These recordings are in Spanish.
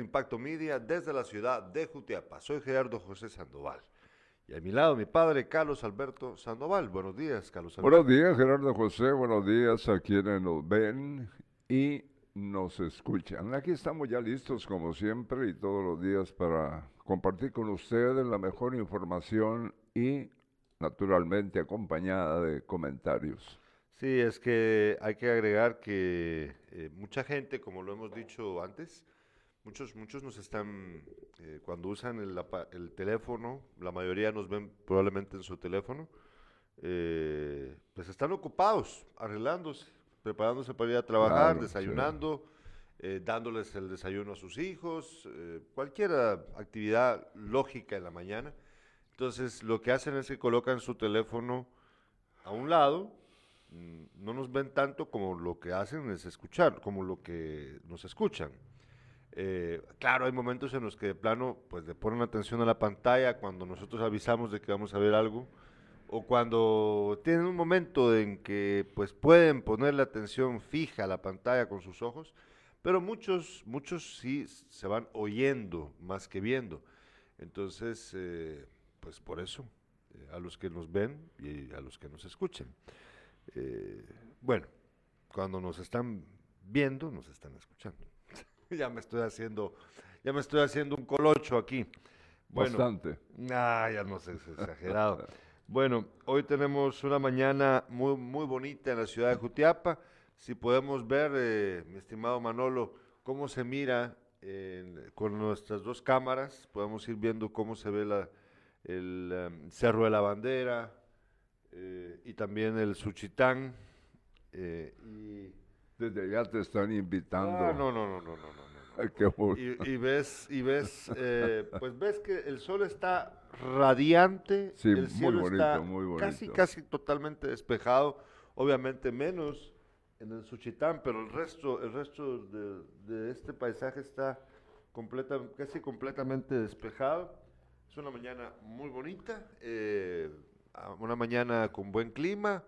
Impacto Media desde la ciudad de Jutiapa. Soy Gerardo José Sandoval. Y a mi lado mi padre Carlos Alberto Sandoval. Buenos días, Carlos Alberto. Buenos días, Gerardo José. Buenos días a quienes nos ven y nos escuchan. Aquí estamos ya listos como siempre y todos los días para compartir con ustedes la mejor información y naturalmente acompañada de comentarios. Sí, es que hay que agregar que eh, mucha gente, como lo hemos dicho antes, Muchos, muchos nos están, eh, cuando usan el, el, teléfono, la mayoría nos ven probablemente en su teléfono, eh, pues están ocupados, arreglándose, preparándose para ir a trabajar, desayunando, eh, dándoles el desayuno a sus hijos, cualquier actividad lógica en la mañana. Entonces, lo que hacen es que colocan su teléfono a un lado, mm, no nos ven tanto como lo que hacen es escuchar, como lo que nos escuchan. Eh, claro, hay momentos en los que de plano pues le ponen atención a la pantalla cuando nosotros avisamos de que vamos a ver algo o cuando tienen un momento en que pues pueden ponerle atención fija a la pantalla con sus ojos, pero muchos muchos sí se van oyendo más que viendo. Entonces, eh, pues por eso eh, a los que nos ven y a los que nos escuchen. bueno, cuando nos están viendo, nos están escuchando. ya me estoy haciendo, ya me estoy haciendo un colocho aquí. Bastante. Ah, ya no sé, es exagerado. bueno, hoy tenemos una mañana muy, muy bonita en la ciudad de Jutiapa. Si podemos ver, eh, mi estimado Manolo, cómo se mira con nuestras dos cámaras, podemos ir viendo cómo se ve la, el em, Cerro de la Bandera eh, y también el Suchitán. Eh, y desde allá te están invitando. Ah, no, no, no, no, no, no. y, ves, y ves, eh, pues ves que el sol está radiante, sí, el cielo muy bonito, está muy bonito. casi, casi totalmente despejado, obviamente menos en el Suchitán, pero el resto, el resto de, este paisaje está completa, casi completamente despejado. Es una mañana muy bonita, eh, una mañana con buen clima.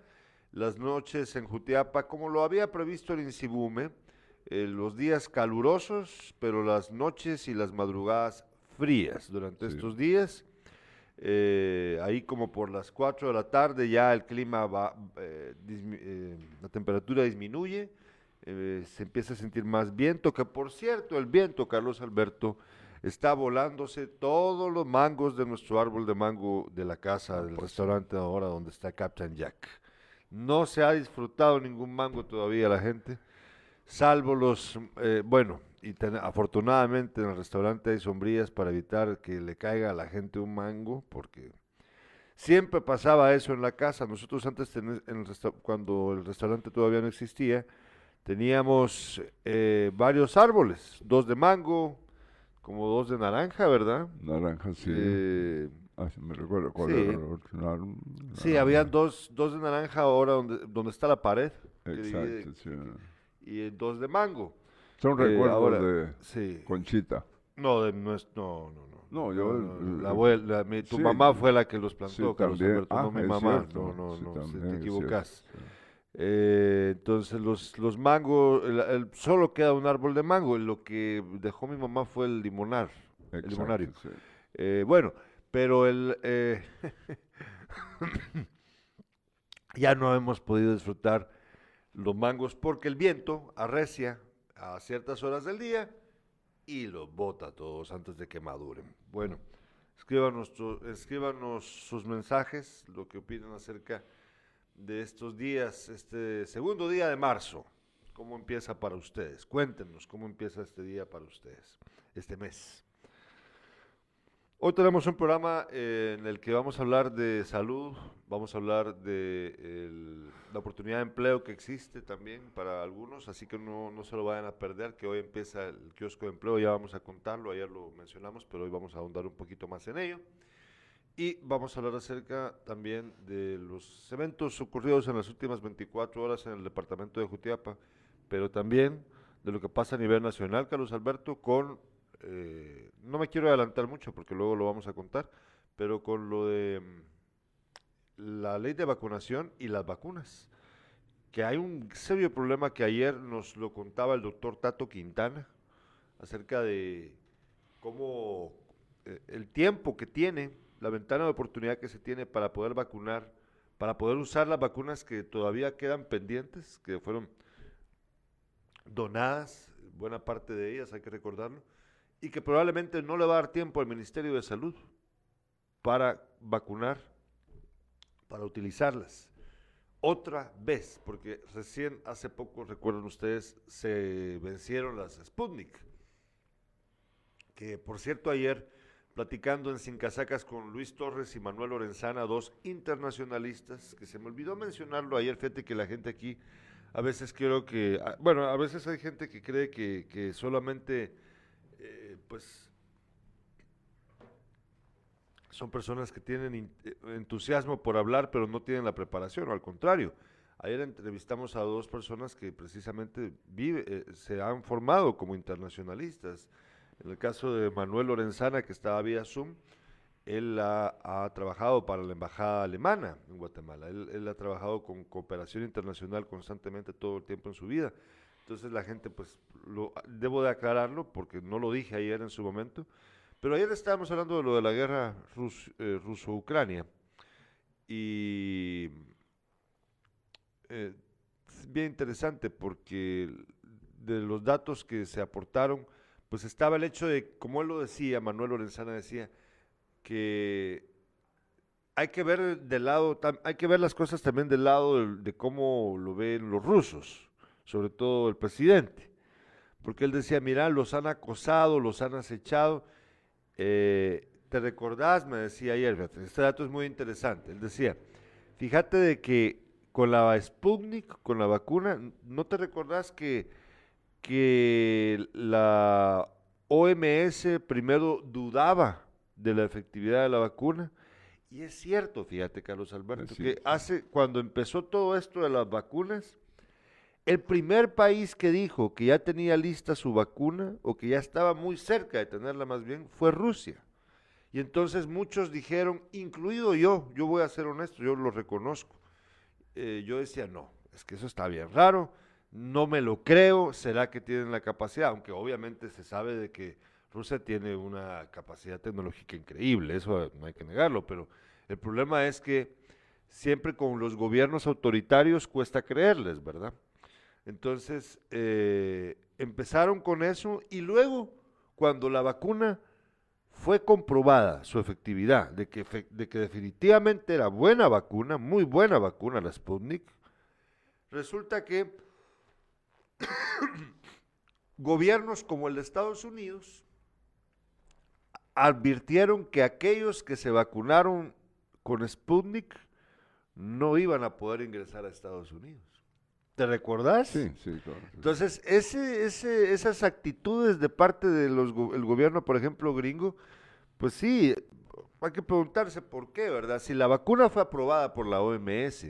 Las noches en Jutiapa, como lo había previsto el Insibume, eh, los días calurosos, pero las noches y las madrugadas frías durante estos días. Eh, ahí como por las 4 de la tarde ya el clima va, eh, la temperatura disminuye, se empieza a sentir más viento, que por cierto el viento, Carlos Alberto, está volándose todos los mangos de nuestro árbol de mango de la casa, del restaurante ahora donde está Captain Jack. No se ha disfrutado ningún mango todavía la gente salvo los, eh, bueno, y afortunadamente en el restaurante hay sombrillas para evitar que le caiga a la gente un mango, porque siempre pasaba eso en la casa. Nosotros antes, en el cuando el restaurante todavía no existía, teníamos eh, varios árboles, dos de mango, como dos de naranja, ¿verdad? Naranja, sí. Eh, ah, me recuerdo cuál sí. era. Sí, había dos, dos de naranja ahora donde, donde está la pared. Exacto, sí y dos de mango. Son recuerdos de Conchita. No, de, no, no, no. No, yo. la abuela, tu mamá fue la que los plantó, Carlos Alberto, no ah, mi mamá. no, no, no, te equivocas. Eh, entonces, los, los mangos, el, solo queda un árbol de mango. Lo que dejó mi mamá fue el limonar, el limonario. Eh, bueno, pero el. Eh, ya no hemos podido disfrutar los mangos porque el viento arrecia a ciertas horas del día y los bota todos antes de que maduren. Bueno, escríbanos, escríbanos sus mensajes, lo que opinan acerca de estos días, este segundo día de marzo. ¿Cómo empieza para ustedes? Cuéntenos cómo empieza este día para ustedes, este mes. Hoy tenemos un programa eh, en el que vamos a hablar de salud, vamos a hablar de la oportunidad de empleo que existe también para algunos, así que no, no se lo vayan a perder, que hoy empieza el kiosco de empleo, ya vamos a contarlo, ayer lo mencionamos, pero hoy vamos a ahondar un poquito más en ello. Y vamos a hablar acerca también de los eventos ocurridos en las últimas 24 horas en el departamento de Jutiapa, pero también de lo que pasa a nivel nacional, Carlos Alberto, con eh, no me quiero adelantar mucho porque luego lo vamos a contar, pero con lo de mm, la ley de vacunación y las vacunas, que hay un serio problema que ayer nos lo contaba el doctor Tato Quintana, acerca de cómo eh, el tiempo que tiene, la ventana de oportunidad que se tiene para poder vacunar, para poder usar las vacunas que todavía quedan pendientes, que fueron donadas, buena parte de ellas, hay que recordarlo, y que probablemente no le va a dar tiempo al Ministerio de Salud para vacunar, para utilizarlas. Otra vez, porque recién hace poco, recuerdan ustedes, se vencieron las Sputnik, que por cierto ayer, platicando en Sin Casacas con Luis Torres y Manuel Lorenzana, dos internacionalistas, que se me olvidó mencionarlo ayer, fíjate que la gente aquí a veces creo que, ah, bueno, a veces hay gente que cree que, solamente, pues, son personas que tienen eh, entusiasmo por hablar, pero no tienen la preparación, al contrario. Ayer entrevistamos a dos personas que precisamente vive, eh, se han formado como internacionalistas. En el caso de Manuel Lorenzana, que estaba vía Zoom, él ha, trabajado para la embajada alemana en Guatemala. Él, ha trabajado con cooperación internacional constantemente todo el tiempo en su vida. Entonces la gente, pues, lo, debo de aclararlo porque no lo dije ayer en su momento. Pero ayer estábamos hablando de lo de la guerra eh, ruso-ucrania. Y eh, es bien interesante porque de los datos que se aportaron, pues estaba el hecho de, como él lo decía, Manuel Lorenzana decía, que hay que ver del lado, hay que ver las cosas también del lado de, cómo lo ven los rusos, sobre todo el presidente, porque él decía, mira, los han acosado, los han acechado. Eh, ¿Te recordás? Me decía ayer, este dato es muy interesante. Él decía, fíjate de que con la Sputnik, con la vacuna, ¿no te recordás que, que la OMS primero dudaba de la efectividad de la vacuna. Y es cierto, fíjate, Carlos Alberto, que hace, cuando empezó todo esto de las vacunas, el primer país que dijo que ya tenía lista su vacuna, o que ya estaba muy cerca de tenerla más bien, fue Rusia. Y entonces muchos dijeron, incluido yo, yo voy a ser honesto, yo lo reconozco. Eh, yo decía, no, es que eso está bien raro, no me lo creo, será que tienen la capacidad, aunque obviamente se sabe de que Rusia tiene una capacidad tecnológica increíble, eso no hay que negarlo, pero el problema es que siempre con los gobiernos autoritarios cuesta creerles, ¿verdad? Entonces, eh, empezaron con eso y luego, cuando la vacuna fue comprobada, su efectividad, de que, de que definitivamente era buena vacuna, muy buena vacuna la Sputnik, resulta que gobiernos como el de Estados Unidos advirtieron que aquellos que se vacunaron con Sputnik no iban a poder ingresar a Estados Unidos. ¿Te recordás? Sí, sí, claro. Entonces, ese, ese, esas actitudes de parte del gobierno, por ejemplo, gringo, pues sí, hay que preguntarse por qué, ¿verdad? Si la vacuna fue aprobada por la OMS,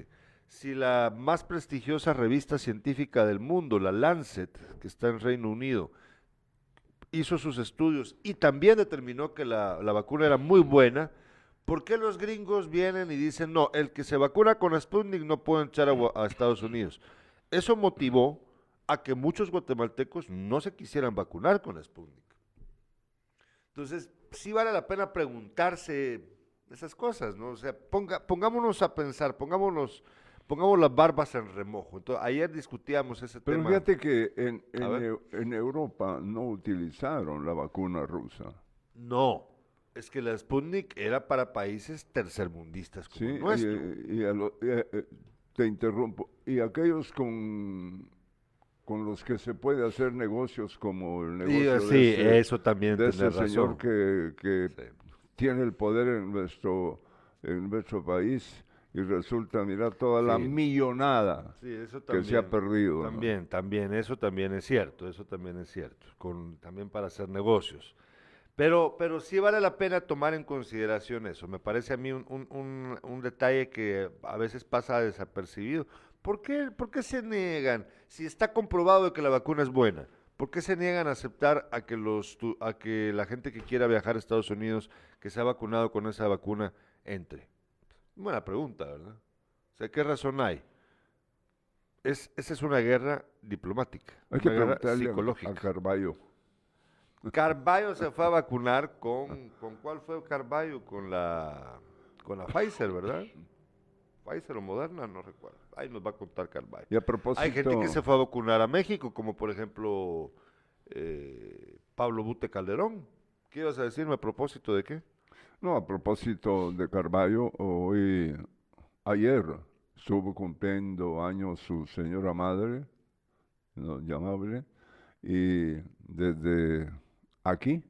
si la más prestigiosa revista científica del mundo, la Lancet, que está en Reino Unido, hizo sus estudios y también determinó que la, vacuna era muy buena, ¿por qué los gringos vienen y dicen, no, el que se vacuna con Sputnik no puede echar a, Estados Unidos? Eso motivó a que muchos guatemaltecos no se quisieran vacunar con Sputnik. Entonces, sí vale la pena preguntarse esas cosas, ¿no? O sea, ponga, pongámonos a pensar, pongámonos pongamos las barbas en remojo. Entonces, ayer discutíamos ese tema. Pero fíjate que en, en, Europa no utilizaron la vacuna rusa. No, es que la Sputnik era para países tercermundistas como sí, nuestro. Y, eh, eh, te interrumpo. Y aquellos con con los que se puede hacer negocios como el negocio sí, de eso también de ese señor que, que tiene el poder en nuestro en nuestro país y resulta, mira, toda la millonada que se ha perdido. También, también, eso también es cierto, eso también es cierto, con, también para hacer negocios. Pero, pero sí vale la pena tomar en consideración eso. Me parece a mí un, un, un, detalle que a veces pasa desapercibido. ¿Por qué, ¿Por qué se niegan? Si está comprobado que la vacuna es buena, ¿por qué se niegan a aceptar a que, los, a que la gente que quiera viajar a Estados Unidos, que se ha vacunado con esa vacuna, entre? Buena pregunta, ¿verdad? O sea, ¿qué razón hay? Es, esa es una guerra diplomática, hay que guerra psicológica. A Carballo. Carballo se fue a vacunar con, ¿con cuál fue Carballo? Con la, con la Pfizer, ¿verdad? Pfizer o Moderna, no recuerdo. Ahí nos va a contar. Y a propósito... Hay gente que se fue a vacunar a México, como por ejemplo eh, Pablo Bute Calderón. ¿Qué ibas a decirme a propósito de qué? No, a propósito de Carballo, hoy, ayer estuvo cumpliendo años su señora madre, no, llamable, y desde aquí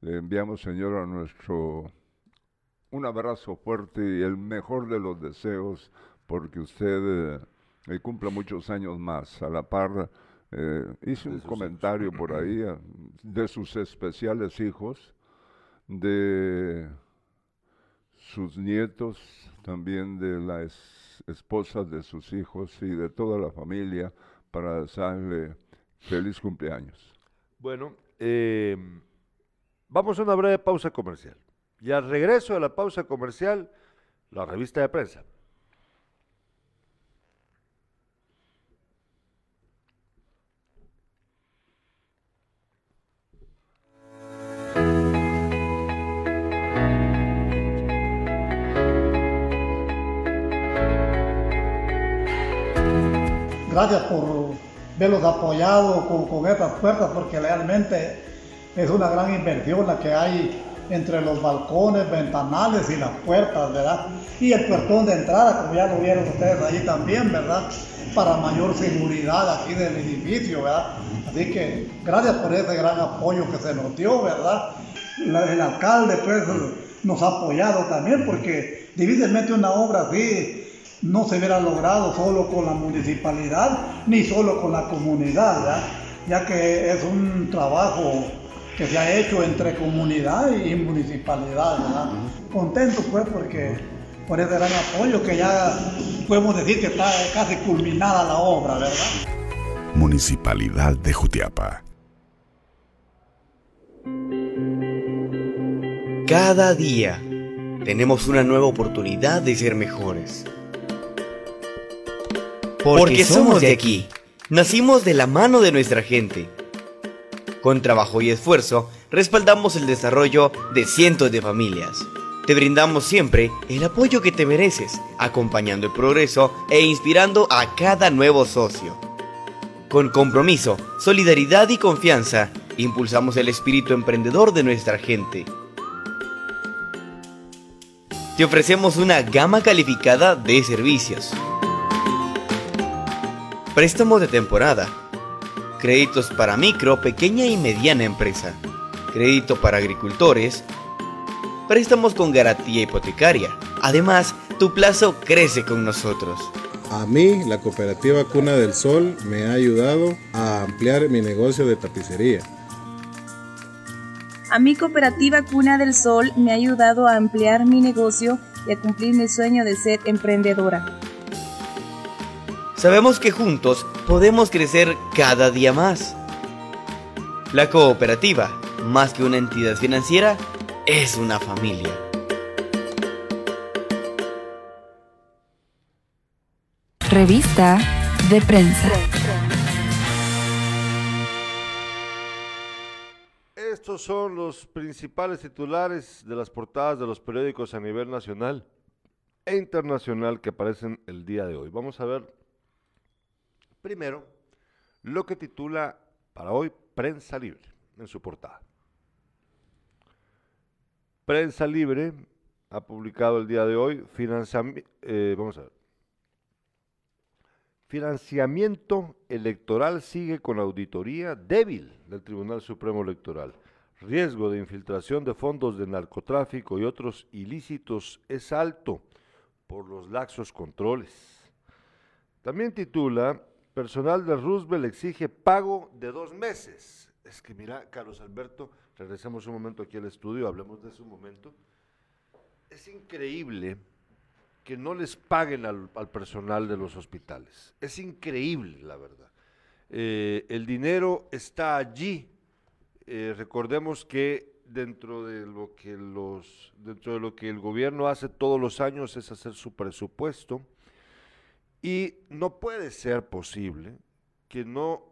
le enviamos, señora, nuestro un abrazo fuerte y el mejor de los deseos porque usted eh, cumpla muchos años más. A la par, eh, hice un comentario por ahí eh, de sus especiales hijos, de sus nietos, también de las esposas de sus hijos y de toda la familia para desearle feliz cumpleaños. Bueno, vamos a una breve pausa comercial. Y al regreso de la pausa comercial, la revista de prensa. Gracias por verlos apoyados con, con estas puertas porque realmente es una gran inversión la que hay entre los balcones, ventanales y las puertas, ¿verdad? Y el puertón de entrada, como ya lo vieron ustedes allí también, ¿verdad? Para mayor seguridad aquí del edificio, ¿verdad? Así que gracias por ese gran apoyo que se nos dio, ¿verdad? el alcalde, pues, nos ha apoyado también porque difícilmente una obra así no se hubiera logrado solo con la municipalidad ni solo con la comunidad, ¿verdad? ya que es un trabajo que se ha hecho entre comunidad y municipalidad, ¿verdad? Contento pues porque por ese gran apoyo que ya podemos decir que está casi culminada la obra, ¿verdad? Municipalidad de Jutiapa. Cada día tenemos una nueva oportunidad de ser mejores. Porque, somos de aquí. Nacimos de la mano de nuestra gente con trabajo y esfuerzo, respaldamos el desarrollo de cientos de familias. Te brindamos siempre el apoyo que te mereces, acompañando el progreso e inspirando a cada nuevo socio. Con compromiso, solidaridad y confianza, impulsamos el espíritu emprendedor de nuestra gente. Te ofrecemos una gama calificada de servicios. Préstamos de temporada créditos para micro, pequeña y mediana empresa, crédito para agricultores, préstamos con garantía hipotecaria. Además, tu plazo crece con nosotros. A mí, la cooperativa Cuna del Sol me ha ayudado a ampliar mi negocio de tapicería. A mi cooperativa Cuna del Sol me ha ayudado a ampliar mi negocio y a cumplir mi sueño de ser emprendedora. Sabemos que juntos podemos crecer cada día más. La cooperativa, más que una entidad financiera, es una familia. Revista de prensa. Estos son los principales titulares de las portadas de los periódicos a nivel nacional e internacional que aparecen el día de hoy. Vamos a ver Primero, lo que titula para hoy Prensa Libre en su portada. Prensa Libre ha publicado el día de hoy eh, vamos a ver. Financiamiento electoral sigue con auditoría débil del Tribunal Supremo Electoral. Riesgo de infiltración de fondos de narcotráfico y otros ilícitos es alto por los laxos controles. También titula personal de Roosevelt exige pago de dos meses. Es que mira, Carlos Alberto, regresemos un momento aquí al estudio, hablemos de ese momento. Es increíble que no les paguen al, personal de los hospitales. Es increíble, la verdad. Eh, el dinero está allí. Eh, recordemos que dentro de lo que los, dentro de lo que el gobierno hace todos los años es hacer su presupuesto y no puede ser posible que no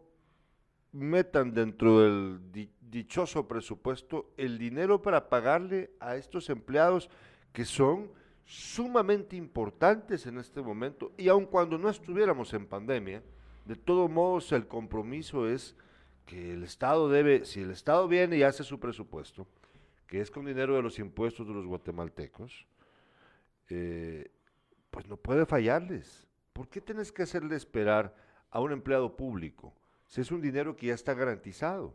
metan dentro del di- dichoso presupuesto el dinero para pagarle a estos empleados que son sumamente importantes en este momento y aun cuando no estuviéramos en pandemia, de todos modos el compromiso es que el Estado debe, si el Estado viene y hace su presupuesto, que es con dinero de los impuestos de los guatemaltecos, eh, pues no puede fallarles. ¿Por qué tienes que hacerle esperar a un empleado público si es un dinero que ya está garantizado?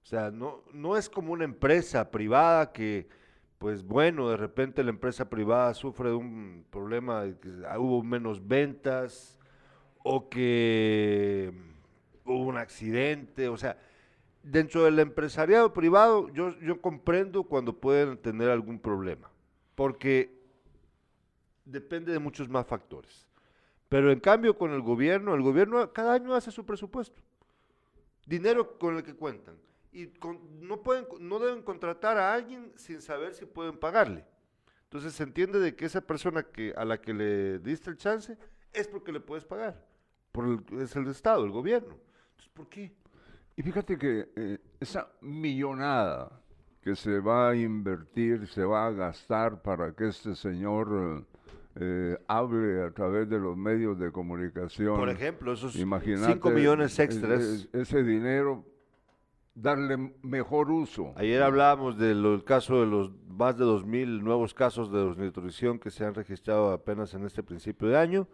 O sea, no, no es como una empresa privada que, pues bueno, de repente la empresa privada sufre de un problema, de que hubo menos ventas o que hubo un accidente, o sea, dentro del empresariado privado yo, yo comprendo cuando pueden tener algún problema, porque depende de muchos más factores. Pero en cambio con el gobierno, el gobierno cada año hace su presupuesto. Dinero con el que cuentan. Y con- no, pueden, no deben contratar a alguien sin saber si pueden pagarle. Entonces se entiende de que esa persona que, a la que le diste el chance es porque le puedes pagar. Es el Estado, el gobierno. Entonces, ¿por qué? Y fíjate que eh, esa millonada que se va a invertir, se va a gastar para que este señor eh, hable a través de los medios de comunicación. Por ejemplo, esos Imagínate, 5 millones eh, extras. eh, ese dinero, darle mejor uso. Ayer hablábamos del caso de los más de 2.000 nuevos casos de desnutrición que se han registrado apenas en este principio de año.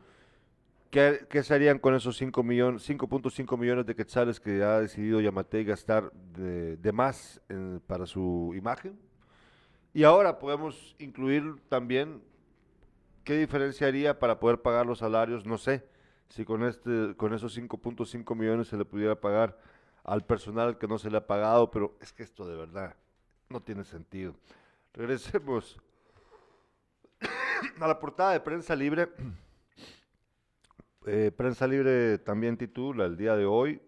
¿Qué, qué se harían con esos 5 millones, 5.5 millones de quetzales que ha decidido Yamatei gastar de, de más en- para su imagen? Y ahora podemos incluir también qué diferencia haría para poder pagar los salarios, no sé, si con, este, con esos 5.5 millones se le pudiera pagar al personal que no se le ha pagado, pero es que esto de verdad no tiene sentido. Regresemos a la portada de Prensa Libre. Eh, Prensa Libre también titula el día de hoy,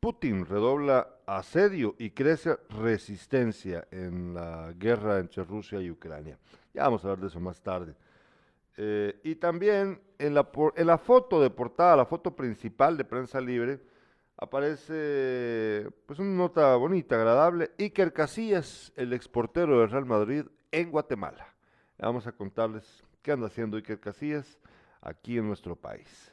Putin redobla asedio y crece resistencia en la guerra entre Rusia y Ucrania. Ya vamos a hablar de eso más tarde. Eh, y también en la, en la foto de portada, la foto principal de Prensa Libre, aparece pues una nota bonita, agradable. Iker Casillas, el exportero del Real Madrid en Guatemala. Vamos a contarles qué anda haciendo Iker Casillas aquí en nuestro país.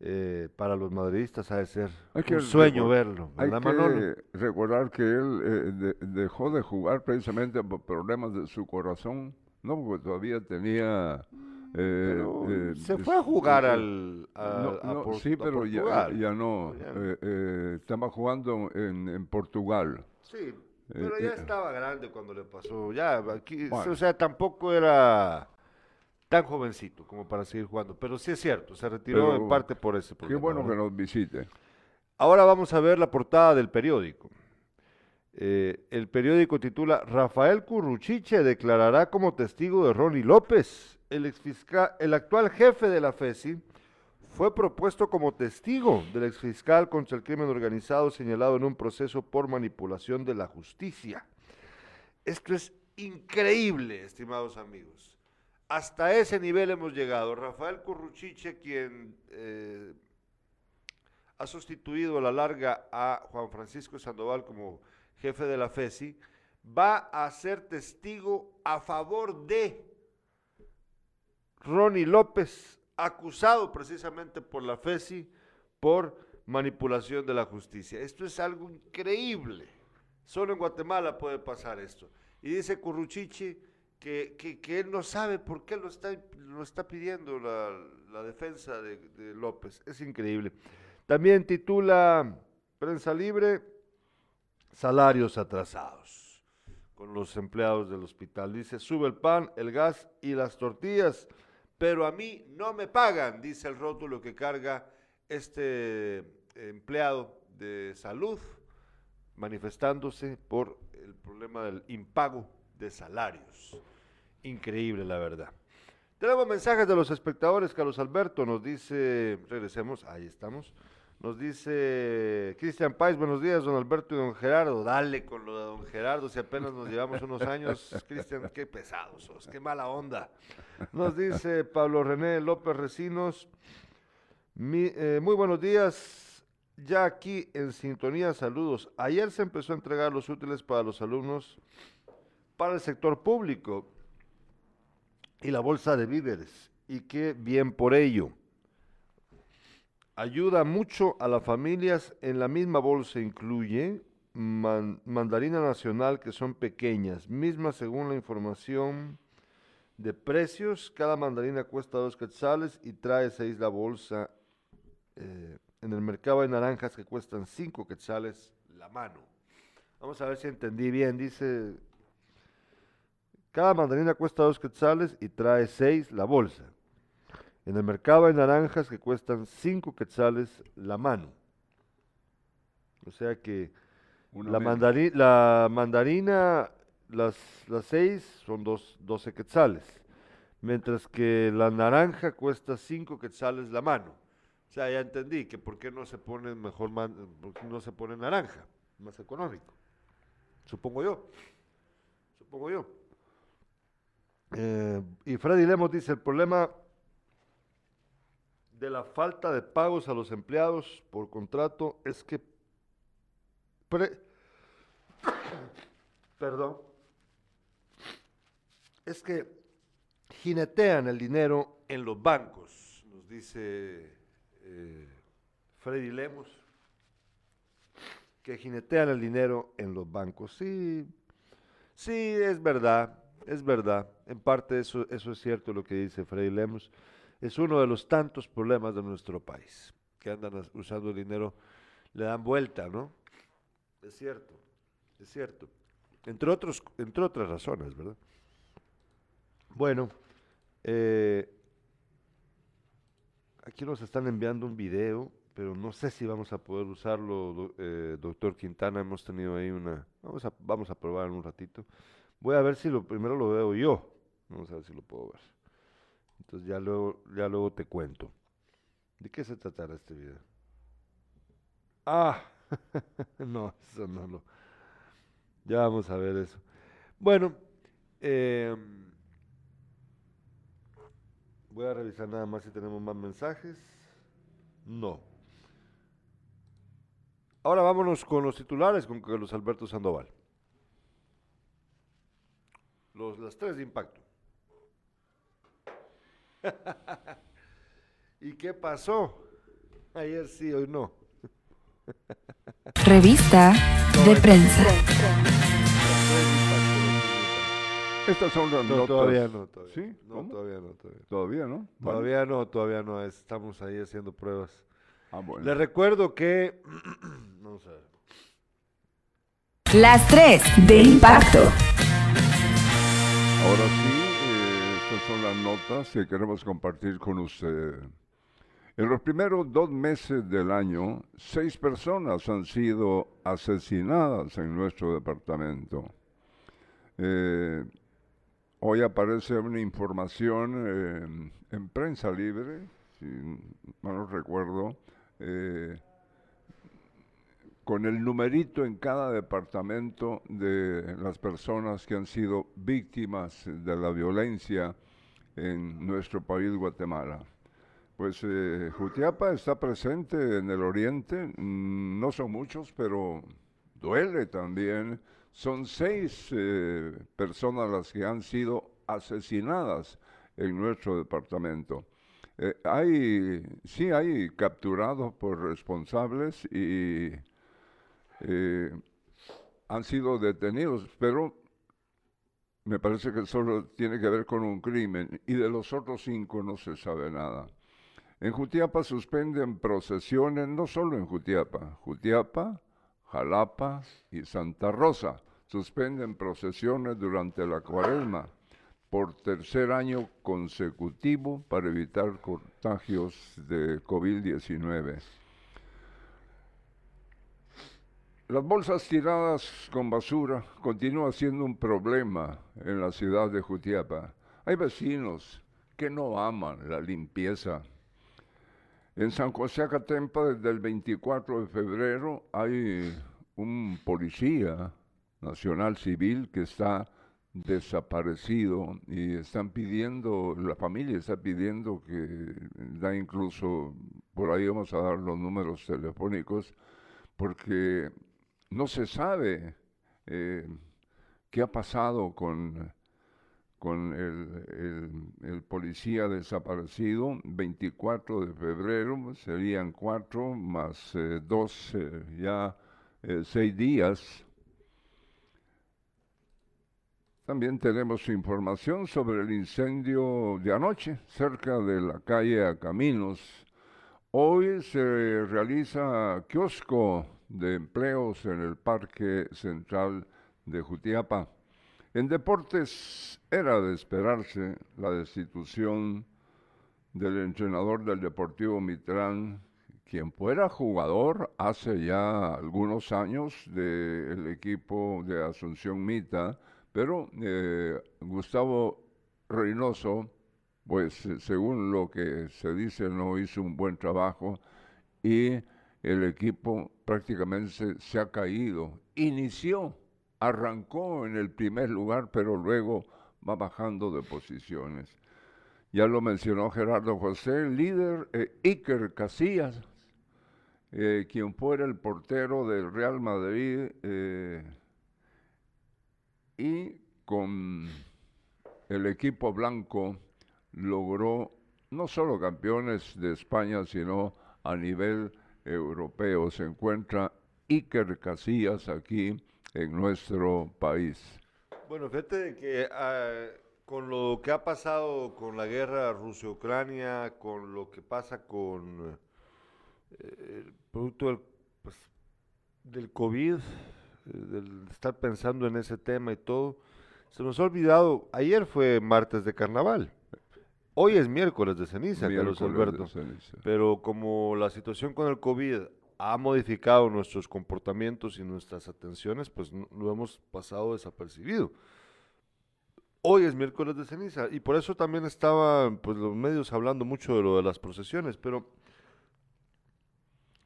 Eh, para los madridistas ha de ser Hay un sueño verlo, Hay ¿verdad, que Manolo? recordar que él eh, de- dejó de jugar precisamente por problemas de su corazón, no porque todavía tenía... eh, eh, se fue a jugar al, a- no, a no, Por- sí, a pero ya, ya no. Eh, estaba jugando en, en Portugal. Sí, pero ya estaba grande cuando le pasó. Ya, aquí, Bueno. o sea, tampoco era tan jovencito como para seguir jugando. Pero sí es cierto, se retiró Pero en parte por ese Qué problema. bueno que nos visite. Ahora vamos a ver la portada del periódico. Eh, el periódico titula Rafael Curruchiche declarará como testigo de Ronnie López. El, el actual jefe de la FESI fue propuesto como testigo del exfiscal contra el crimen organizado señalado en un proceso por manipulación de la justicia. Esto es increíble, estimados amigos. Hasta ese nivel hemos llegado. Rafael Curruchiche, quien eh, ha sustituido a la larga a Juan Francisco Sandoval como jefe de la FESI, va a ser testigo a favor de Ronnie López, acusado precisamente por la FESI por manipulación de la justicia. Esto es algo increíble. Solo en Guatemala puede pasar esto. Y dice Curruchichi que, que- él no sabe por qué lo está, está pidiendo la, la defensa de, de López. Es increíble. También titula Prensa Libre, salarios atrasados con los empleados del hospital. Dice, sube el pan, el gas y las tortillas, pero a mí no me pagan, dice el rótulo que carga este empleado de salud manifestándose por el problema del impago de salarios. Increíble, la verdad. Tenemos mensajes de los espectadores. Carlos Alberto nos dice, regresemos, ahí estamos. Nos dice Cristian Páez, buenos días, don Alberto y don Gerardo. Dale con lo de don Gerardo, si apenas nos llevamos unos años. Cristian, qué pesados sos, qué mala onda. Nos dice Pablo René López Recinos, mi- eh, muy buenos días ya aquí en sintonía, saludos. Ayer se empezó a entregar los útiles para los alumnos para el sector público y la bolsa de víveres. Y qué bien por ello. Ayuda mucho a las familias. En la misma bolsa incluye man- mandarina nacional que son pequeñas, misma según la información de precios. Cada mandarina cuesta dos quetzales y trae seis la bolsa. eh, en el mercado hay naranjas que cuestan cinco quetzales la mano. Vamos a ver si entendí bien. Dice, cada mandarina cuesta dos quetzales y trae seis la bolsa. En el mercado hay naranjas que cuestan cinco quetzales la mano. O sea que la, mi- mandari- la mandarina, las, las seis son dos, 12 quetzales, mientras que la naranja cuesta cinco quetzales la mano. O sea, ya entendí que por qué no se pone mejor, por qué no se pone naranja, más económico. Supongo yo. Supongo yo. Eh, y Freddy Lemos dice, el problema de la falta de pagos a los empleados por contrato es que perdón, es que jinetean el dinero en los bancos, nos dice eh, Freddy Lemos, que jinetean el dinero en los bancos. Sí, sí, es verdad, es verdad. En parte eso, eso es cierto lo que dice Freddy Lemos. Es uno de los tantos problemas de nuestro país, que andan usando el dinero, le dan vuelta, ¿no? Es cierto, es cierto. Entre, otros, entre otras razones, ¿verdad? Bueno, eh, aquí nos están enviando un video, pero no sé si vamos a poder usarlo, eh, doctor Quintana. Hemos tenido ahí una... Vamos a, vamos a probar en un ratito. Voy a ver si lo primero lo veo yo. Vamos a ver si lo puedo ver. Entonces ya luego, ya luego te cuento. ¿De qué se tratará este video? Ah, no, eso no lo. Ya vamos a ver eso. Bueno, em, voy a revisar nada más si tenemos más mensajes. No. Ahora vámonos con los titulares con Carlos Alberto Sandoval. Los, las tres de impacto. ¿Y qué pasó? Ayer sí, hoy no. Revista de prensa. Estas son las No, notas. todavía no, todavía. ¿Sí? No, todavía no, todavía. Todavía, ¿no? Bueno. Todavía no, todavía no. Estamos ahí haciendo pruebas. Ah, bueno. Les recuerdo que. Vamos a ver. Las tres de impacto. Ahora sí, que queremos compartir con usted. En los primeros dos meses del año, seis personas han sido asesinadas en nuestro departamento. Eh, hoy aparece una información eh, en prensa libre, si mal no recuerdo, eh, con el numerito en cada departamento de las personas que han sido víctimas de la violencia en nuestro país, Guatemala. Pues eh, Jutiapa está presente en el oriente, mm, no son muchos, pero duele también. Son seis eh, personas las que han sido asesinadas en nuestro departamento. Eh, hay, sí hay capturados por responsables y han sido detenidos, pero me parece que solo tiene que ver con un crimen y de los otros cinco no se sabe nada. En Jutiapa suspenden procesiones, no solo en Jutiapa, Jutiapa, Jalapa y Santa Rosa suspenden procesiones durante la cuaresma por tercer año consecutivo para evitar contagios de COVID-19. Las bolsas tiradas con basura continúan siendo un problema en la ciudad de Jutiapa. Hay vecinos que no aman la limpieza. En San José Acatempa, desde el 24 de febrero, hay un policía nacional civil que está desaparecido y están pidiendo, la familia está pidiendo que da incluso, por ahí vamos a dar los números telefónicos, porque no se sabe eh, qué ha pasado con, con el, policía desaparecido, 24 de febrero, serían cuatro más eh, dos, eh, ya seis días también tenemos información sobre el incendio de anoche cerca de la calle Caminos. Hoy se realiza kiosco de empleos en el Parque Central de Jutiapa. En deportes era de esperarse la destitución del entrenador del Deportivo Mitrán, quien fuera jugador hace ya algunos años del equipo de Asunción Mita, pero eh, Gustavo Reynoso, pues eh, según lo que se dice, no hizo un buen trabajo y el equipo prácticamente se, ha caído. Inició, arrancó en el primer lugar, pero luego va bajando de posiciones. Ya lo mencionó Gerardo José, líder eh, Iker Casillas, quien fuera el portero del Real Madrid y con el equipo blanco logró no solo campeones de España, sino a nivel europeo. Se encuentra Iker Casillas aquí en nuestro país. Bueno, fíjate que ah, con lo que ha pasado con la guerra Rusia-Ucrania, con lo que pasa con eh, el producto del, pues, del COVID, del estar pensando en ese tema y todo, se nos ha olvidado, ayer fue martes de carnaval, hoy es miércoles de ceniza, Carlos Alberto, pero como la situación con el COVID ha modificado nuestros comportamientos y nuestras atenciones, pues lo hemos pasado desapercibido. Hoy es miércoles de ceniza y por eso también estaban pues, los medios hablando mucho de lo de las procesiones, pero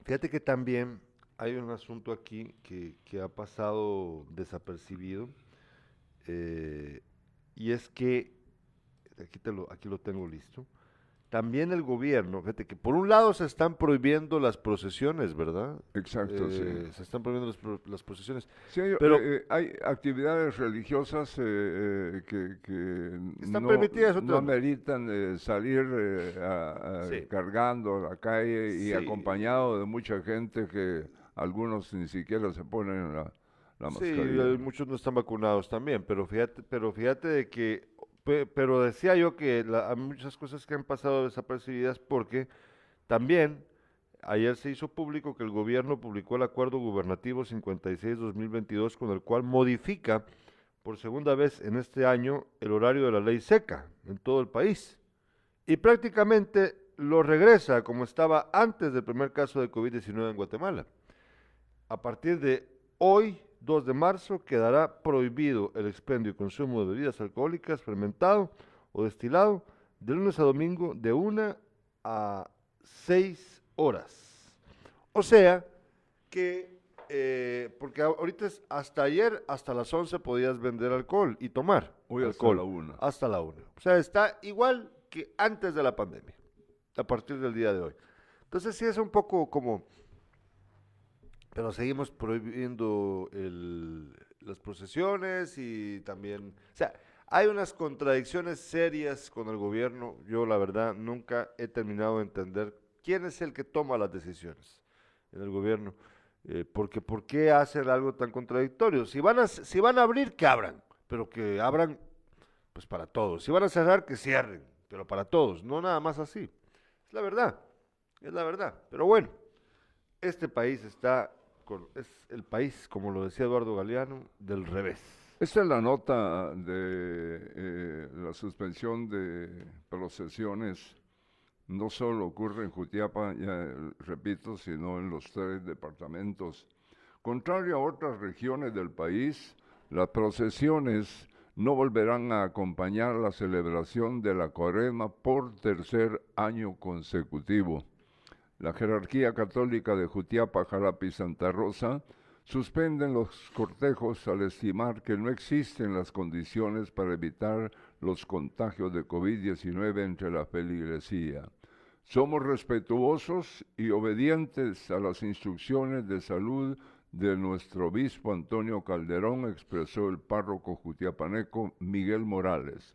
fíjate que también hay un asunto aquí que, ha pasado desapercibido eh, y es que, aquí, te lo, aquí lo tengo listo, también el gobierno, fíjate que por un lado se están prohibiendo las procesiones, ¿verdad? Exacto, sí. Eh, se están prohibiendo las, procesiones. Sí, hay, pero eh, hay actividades religiosas que, están no, permitidas, no meritan salir cargando la calle y acompañado de mucha gente que algunos ni siquiera se ponen la, la mascarilla. Sí, muchos no están vacunados también, pero fíjate, pero fíjate de que, pero decía yo que hay muchas cosas que han pasado desapercibidas porque también ayer se hizo público que el gobierno publicó el acuerdo gubernativo 56-2022 con el cual modifica por segunda vez en este año el horario de la ley seca en todo el país. Y prácticamente lo regresa como estaba antes del primer caso de COVID-19 en Guatemala a partir de hoy, 2 de marzo, quedará prohibido el expendio y consumo de bebidas alcohólicas fermentado o destilado de lunes a domingo de 1 a 6 horas. O sea que, eh, porque ahorita es hasta ayer, hasta las 11 podías vender alcohol y tomar. Hoy alcohol, hasta la 1. Hasta la 1. O sea, está igual que antes de la pandemia, a partir del día de hoy. Entonces sí es un poco como pero seguimos prohibiendo las procesiones y también, o sea, hay unas contradicciones serias con el gobierno. Yo la verdad nunca he terminado de entender quién es el que toma las decisiones en el gobierno. Eh, porque ¿por qué hacen algo tan contradictorio? Si van, a, si van a abrir, que abran, pero que abran pues para todos. Si van a cerrar, que cierren, pero para todos, no nada más así. Es la verdad, es la verdad. Pero bueno, este país está es el país, como lo decía Eduardo Galeano, del revés. Esta es la nota de eh, la suspensión de procesiones. No solo ocurre en Jutiapa, ya repito, sino en los tres departamentos. Contrario a otras regiones del país, las procesiones no volverán a acompañar la celebración de la cuaresma por tercer año consecutivo. La jerarquía católica de Jutiapa, Jarapi y Santa Rosa suspenden los cortejos al estimar que no existen las condiciones para evitar los contagios de COVID-19 entre la feligresía. Somos respetuosos y obedientes a las instrucciones de salud de nuestro obispo Antonio Calderón, expresó el párroco jutiapaneco Miguel Morales.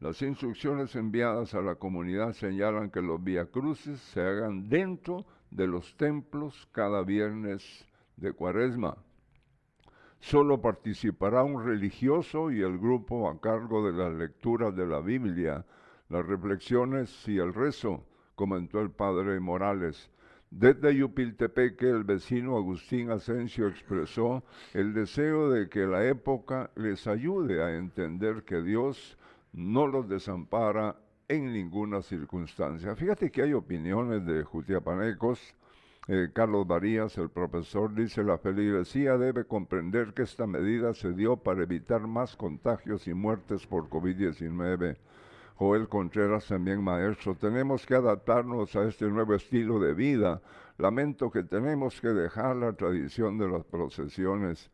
Las instrucciones enviadas a la comunidad señalan que los viacruces se hagan dentro de los templos cada viernes de cuaresma. Solo participará un religioso y el grupo a cargo de las lecturas de la Biblia, las reflexiones y el rezo, comentó el padre Morales. Desde Yupiltepeque, el vecino Agustín Asensio expresó el deseo de que la época les ayude a entender que Dios no los desampara en ninguna circunstancia. Fíjate que hay opiniones de jutiapanecos eh, Carlos Varías, el profesor, dice, la feligresía debe comprender que esta medida se dio para evitar más contagios y muertes por COVID-19. Joel Contreras, también maestro, tenemos que adaptarnos a este nuevo estilo de vida. Lamento que tenemos que dejar la tradición de las procesiones.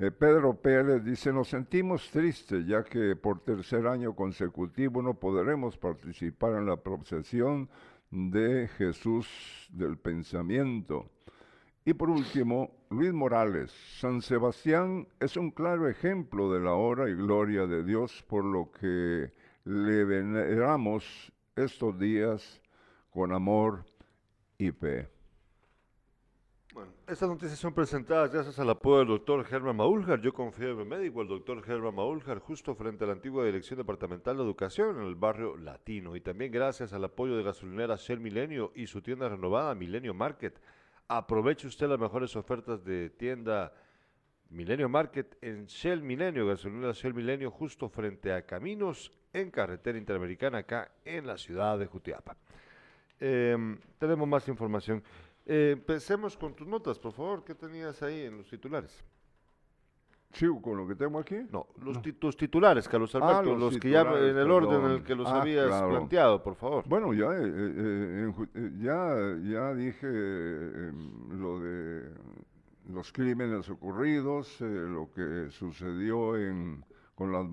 Eh, Pedro Pérez dice, nos sentimos tristes ya que por tercer año consecutivo no podremos participar en la procesión de Jesús del pensamiento. Y por último, Luis Morales. San Sebastián es un claro ejemplo de la obra y gloria de Dios, por lo que le veneramos estos días con amor y fe. Estas noticias son presentadas gracias al apoyo del doctor Germán Maúljar. Yo confío en mi médico, el doctor Germán Maúljar, justo frente a la antigua Dirección Departamental de Educación en el barrio Latino. Y también gracias al apoyo de gasolinera Shell Milenio y su tienda renovada Milenio Market. Aproveche usted las mejores ofertas de tienda Milenio Market en Shell Milenio, gasolinera Shell Milenio, justo frente a Caminos en carretera interamericana acá en la ciudad de Jutiapa. Em, tenemos más información. Eh, empecemos con tus notas, por favor. ¿Qué tenías ahí en los titulares? ¿Sigo con lo que tengo aquí? No, los tus titulares, Carlos ah, Alberto, los, que ya en el orden en el que los ah, habías planteado, por favor. Bueno, ya, eh, eh, ya, ya dije em, lo de los crímenes ocurridos, lo que sucedió en, con, la,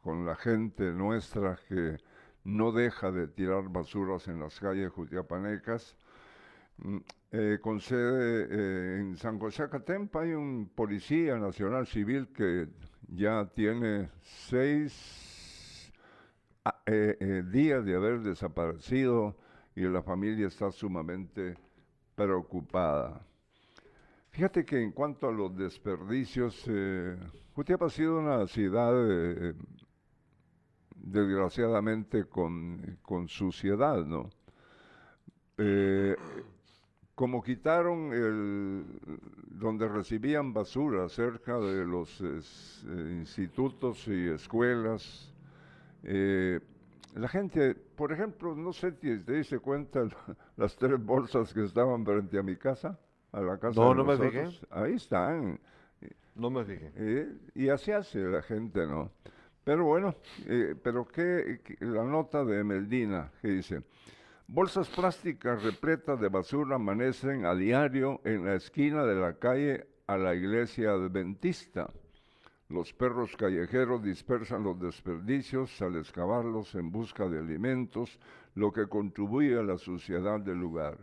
con la gente nuestra que no deja de tirar basuras en las calles jutiapanecas. Mm, eh, con sede eh, en San José Acatempa hay un policía nacional civil que ya tiene seis ah, eh, días de haber desaparecido y la familia está sumamente preocupada. Fíjate que en cuanto a los desperdicios, Jutiapa ha sido una ciudad desgraciadamente con, con suciedad, ¿no? Como quitaron el donde recibían basura cerca de los eh, institutos y escuelas, eh, la gente, por ejemplo, no sé si te diste cuenta las tres bolsas que estaban frente a mi casa, a la casa no, no me fijé. Ahí están. No me fijé. Eh, y así hace la gente, ¿no? Pero bueno, pero qué, la nota de Meldina que dice, Bolsas plásticas repletas de basura amanecen a diario en la esquina de la calle a la iglesia adventista. Los perros callejeros dispersan los desperdicios al excavarlos en busca de alimentos, lo que contribuye a la suciedad del lugar.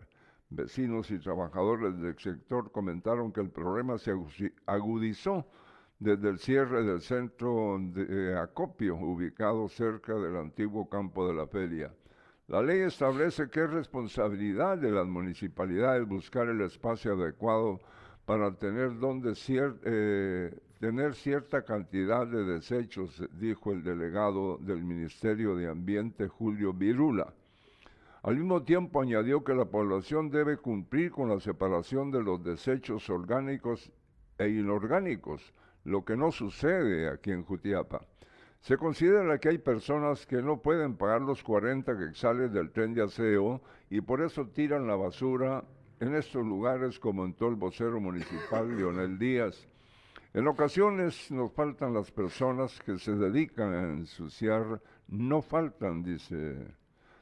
Vecinos y trabajadores del sector comentaron que el problema se agudizó desde el cierre del centro de acopio ubicado cerca del antiguo campo de la feria. La ley establece que es responsabilidad de las municipalidades buscar el espacio adecuado para tener, donde eh, tener cierta cantidad de desechos, dijo el delegado del Ministerio de Ambiente, Julio Virula. Al mismo tiempo añadió que la población debe cumplir con la separación de los desechos orgánicos e inorgánicos, lo que no sucede aquí en Jutiapa. Se considera que hay personas que no pueden pagar los 40 que salen del tren de aseo y por eso tiran la basura en estos lugares, como en todo el vocero municipal Leonel Díaz. En ocasiones nos faltan las personas que se dedican a ensuciar, no faltan, dice,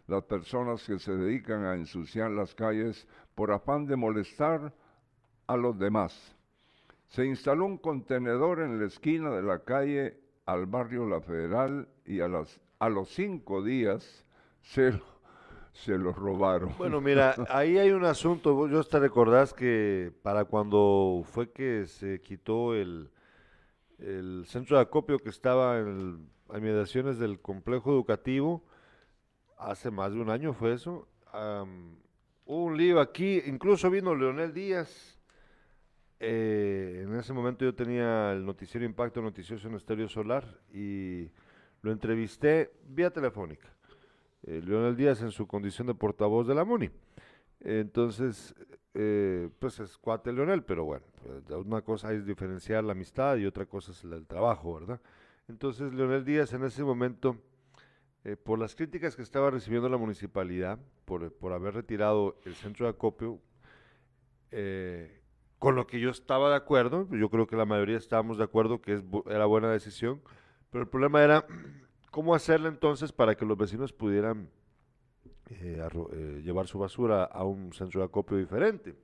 las personas que se dedican a ensuciar las calles por afán de molestar a los demás. Se instaló un contenedor en la esquina de la calle al barrio La Federal y a, las, a los cinco días se, se lo robaron. Bueno, mira, ahí hay un asunto. Yo hasta recordás que para cuando fue que se quitó el, el centro de acopio que estaba en inmediaciones del complejo educativo, hace más de un año fue eso, hubo un lío aquí, incluso vino Leonel Díaz. Eh, en ese momento yo tenía el noticiero Impacto Noticioso en Estéreo Solar y lo entrevisté vía telefónica. Eh, Leonel Díaz en su condición de portavoz de la MUNI. Entonces, eh, pues es cuate Leonel, pero bueno, pues, una cosa es diferenciar la amistad y otra cosa es el trabajo, ¿verdad? Entonces, Leonel Díaz en ese momento, eh, por las críticas que estaba recibiendo la municipalidad, por, por haber retirado el centro de acopio, eh, con lo que yo estaba de acuerdo, yo creo que la mayoría estábamos de acuerdo que es, era buena decisión, pero el problema era cómo hacerle entonces para que los vecinos pudieran eh, eh, llevar su basura a un centro de acopio diferente.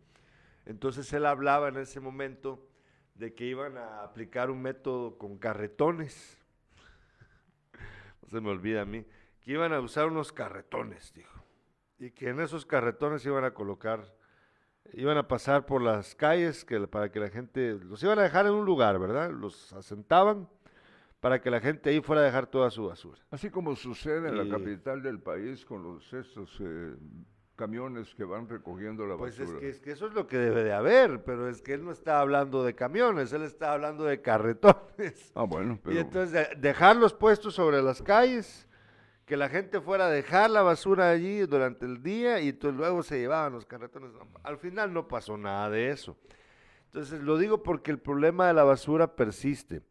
Entonces él hablaba en ese momento de que iban a aplicar un método con carretones. No se me olvida a mí. Que iban a usar unos carretones, dijo. Y que en esos carretones iban a colocar, iban a pasar por las calles que, para que la gente, los iban a dejar en un lugar, ¿verdad? Los asentaban para que la gente ahí fuera a dejar toda su basura. Así como sucede en Y- la capital del país con los estos eh, camiones que van recogiendo la Pues basura. es que, es que eso es lo que debe de haber, pero es que él no está hablando de camiones, él está hablando de carretones. Ah, bueno, pero Y entonces de- dejarlos puestos sobre las calles, que la gente fuera a dejar la basura allí durante el día y entonces luego se llevaban los carretones. Al final no pasó nada de eso. Entonces lo digo porque el problema de la basura persiste.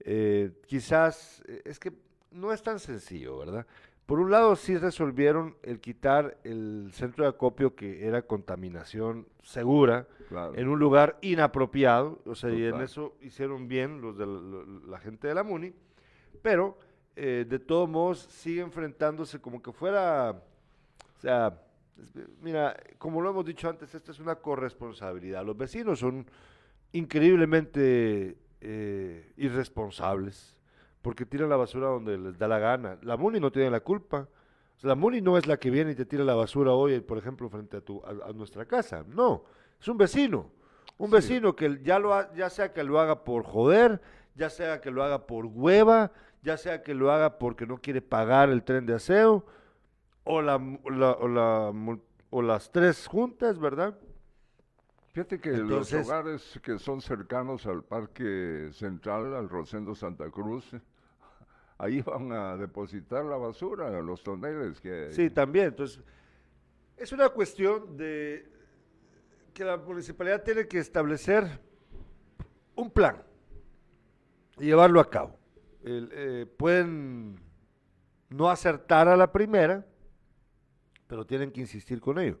Eh, quizás eh, es que no es tan sencillo, ¿verdad? Por un lado sí resolvieron el quitar el centro de acopio que era contaminación segura claro. en un lugar inapropiado, o sea, y en Total. eso hicieron bien los de la, la gente de la MUNI, pero eh, de todos modos sigue enfrentándose como que fuera, o sea, es- mira, como lo hemos dicho antes, esta es una corresponsabilidad. Los vecinos son increíblemente eh, irresponsables porque tiran la basura donde les da la gana. La MUNI no tiene la culpa. O sea, la MUNI no es la que viene y te tira la basura hoy, por ejemplo, frente a, tu, a, a nuestra casa. No, es un vecino. Un vecino que ya, lo ha- ya sea que lo haga por joder, ya sea que lo haga por hueva, ya sea que lo haga porque no quiere pagar el tren de aseo, o, la, mu- la- o, la mul- o las tres juntas, ¿verdad? Fíjate que Entonces- los hogares que son cercanos al Parque Central, al Rosendo Santa Cruz, ahí van a depositar la basura, los toneles que... Sí, también. Entonces, es una cuestión de que la municipalidad tiene que establecer un plan y llevarlo a cabo. Eh, pueden no acertar a la primera, pero tienen que insistir con ello.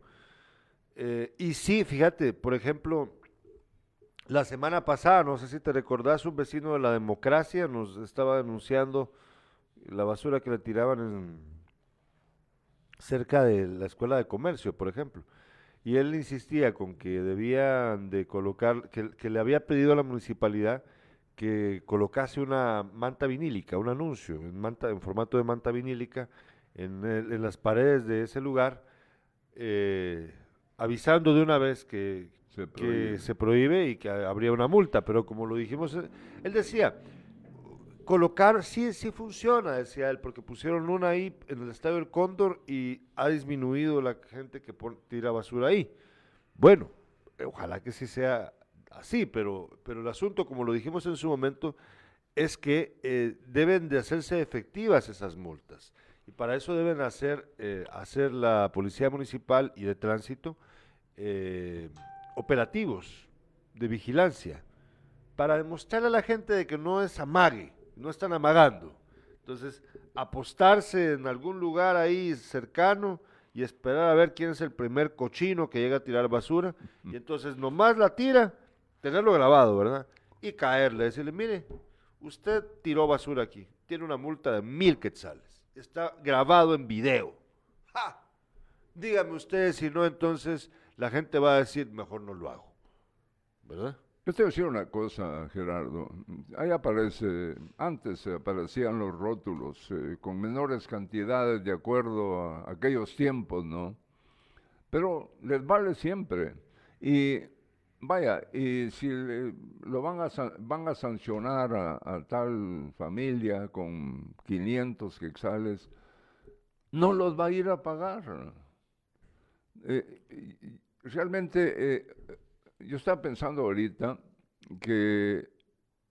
Eh, y sí, fíjate, por ejemplo, la semana pasada, no sé si te recordás, un vecino de la democracia nos estaba denunciando la basura que le tiraban en, cerca de la escuela de comercio, por ejemplo. Y él insistía con que debían de colocar, que le había pedido a la municipalidad que colocase una manta vinílica, un anuncio en, manta, en formato de manta vinílica en, el- en las paredes de ese lugar, eh, avisando de una vez que, Se que prohíbe. se prohíbe y que habría una multa. Pero como lo dijimos, eh, él decía, colocar, sí, sí funciona, decía él, porque pusieron una ahí en el Estadio del Cóndor y ha disminuido la gente que pon- tira basura ahí. Bueno, ojalá que sí sea así, pero, pero el asunto, como lo dijimos en su momento, es que eh, deben de hacerse efectivas esas multas. Y para eso deben hacer, eh, hacer la Policía Municipal y de Tránsito eh, operativos de vigilancia para demostrarle a la gente de que no es amague, no están amagando. Entonces, apostarse en algún lugar ahí cercano y esperar a ver quién es el primer cochino que llega a tirar basura. Y entonces nomás la tira, tenerlo grabado, ¿verdad? Y caerle, decirle, mire, usted tiró basura aquí, tiene una multa de mil quetzales. Está grabado en video. ¡Ja! Dígame ustedes si no, entonces la gente va a decir, mejor no lo hago. ¿Verdad? Yo te voy a decir una cosa, Gerardo. Ahí aparece, antes aparecían los rótulos eh, con menores cantidades de acuerdo a aquellos tiempos, ¿no? Pero les vale siempre. Y vaya, y si le- lo van a, van a sancionar a, a tal familia con 500 quexales, no los va a ir a pagar. Eh, realmente, eh, yo estaba pensando ahorita que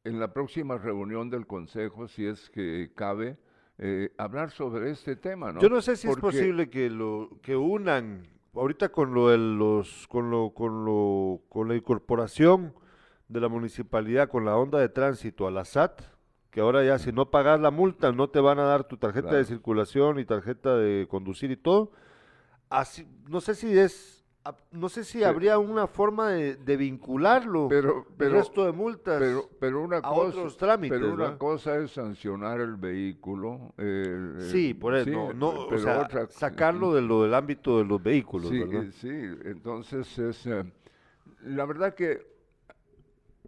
en la próxima reunión del Consejo, si es que cabe, eh, hablar sobre este tema, ¿no? Yo no sé si es posible que lo que unan ahorita con lo de los con lo con lo con la incorporación de la municipalidad con la onda de tránsito a la SAT, que ahora ya si no pagas la multa no te van a dar tu tarjeta Claro. de circulación y tarjeta de conducir y todo. Así no sé si es no sé si habría una forma de, de vincularlo Pero, el resto de multas pero, pero una a cosa, otros trámites, pero una cosa es sancionar el vehículo. el- el- Sí, por eso, sí, no, no, o sea, otra- sacarlo de lo del ámbito de los vehículos, Sí, ¿verdad? eh, sí, entonces es, eh, la verdad que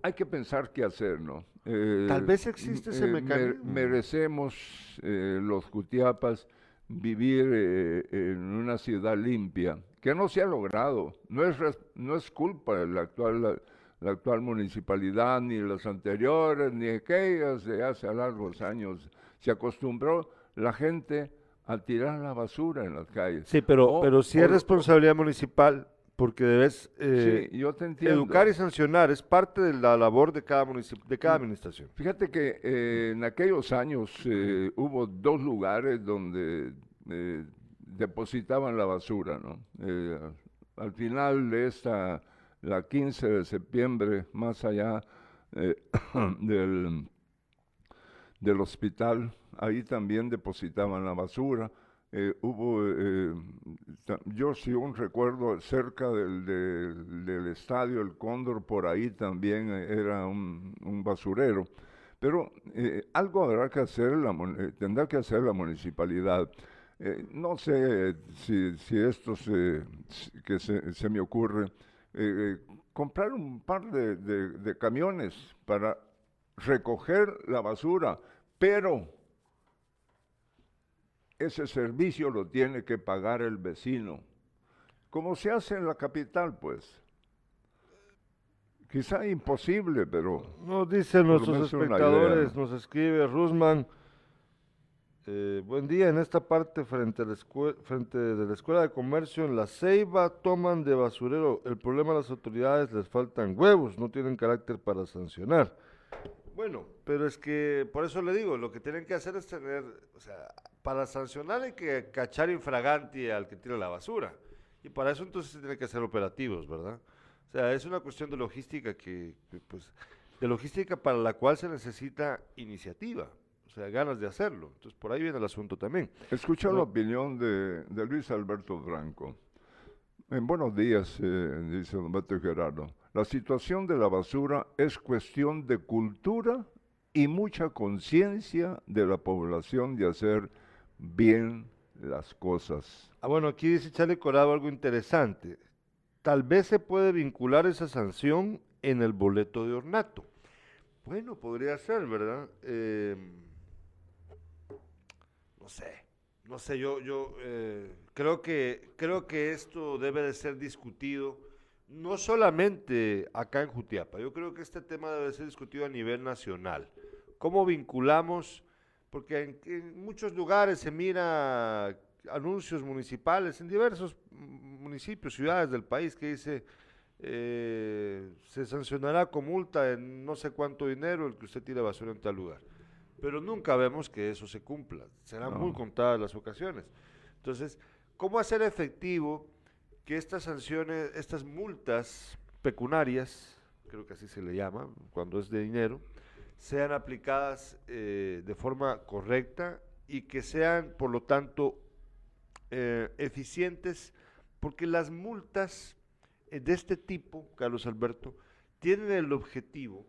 hay que pensar qué hacer, ¿no? Eh, Tal vez existe ese me- mecanismo. merecemos eh, los Jutiapas vivir eh, en una ciudad limpia, que no se ha logrado. No es, no es culpa de la actual, la, la actual municipalidad, ni las anteriores, ni aquellas de hace largos años. Se acostumbró la gente a tirar la basura en las calles. Sí, pero, O- pero sí es responsabilidad municipal porque debes eh, sí, yo te educar y sancionar, es parte de la labor de cada de cada administración. Fíjate que eh, en aquellos años eh, hubo dos lugares donde eh, depositaban la basura, ¿no? Eh, al final de esta, la 15 de septiembre, más allá eh, del, del hospital, ahí también depositaban la basura. Eh, hubo, yo sí un recuerdo cerca del, del- estadio El Cóndor, por ahí también era un, basurero. Pero algo habrá que hacer, tendrá que hacer la municipalidad. Eh, no sé si, si esto se, que se, se me ocurre, eh, eh, comprar un par de, de- de camiones para recoger la basura, pero ese servicio lo tiene que pagar el vecino. Como se hace en la capital, pues. Quizá imposible, pero Nos dicen nuestros espectadores, nos escribe Rusman. Eh, buen día, en esta parte frente, a la frente de la Escuela de Comercio en La Ceiba toman de basurero. El problema a las autoridades les faltan huevos, no tienen carácter para sancionar. Bueno, pero es que por eso le digo, lo que tienen que hacer es tener, o sea, para sancionar hay que cachar infraganti al que tira la basura. Y para eso entonces se tienen que hacer operativos, ¿verdad? O sea, es una cuestión de logística que, pues, de logística para la cual se necesita iniciativa, o sea, ganas de hacerlo. Entonces, por ahí viene el asunto también. escucha la opinión de, de Luis Alberto Franco. En buenos días, eh, dice don Beto Gerardo. La situación de la basura es cuestión de cultura y mucha conciencia de la población de hacer bien las cosas. Ah, bueno, aquí dice Charlie Corado algo interesante. Tal vez se puede vincular esa sanción en el boleto de ornato. Bueno, podría ser, ¿verdad? Eh, sé, no sé, yo, yo eh, creo, que, creo que esto debe de ser discutido no solamente acá en Jutiapa, yo creo que este tema debe ser discutido a nivel nacional. ¿Cómo vinculamos? Porque en, muchos lugares se mira anuncios municipales en diversos municipios, ciudades del país que dice eh, se sancionará con multa en no sé cuánto dinero el que usted tire basura en tal lugar. Pero nunca vemos que eso se cumpla. Serán muy contadas las ocasiones. Entonces, ¿cómo hacer efectivo que estas sanciones, estas multas pecuniarias, creo que así se le llama, cuando es de dinero, sean aplicadas eh, de forma correcta y que sean, por lo tanto, eh, eficientes, porque las multas eh, de este tipo, Carlos Alberto, tienen el objetivo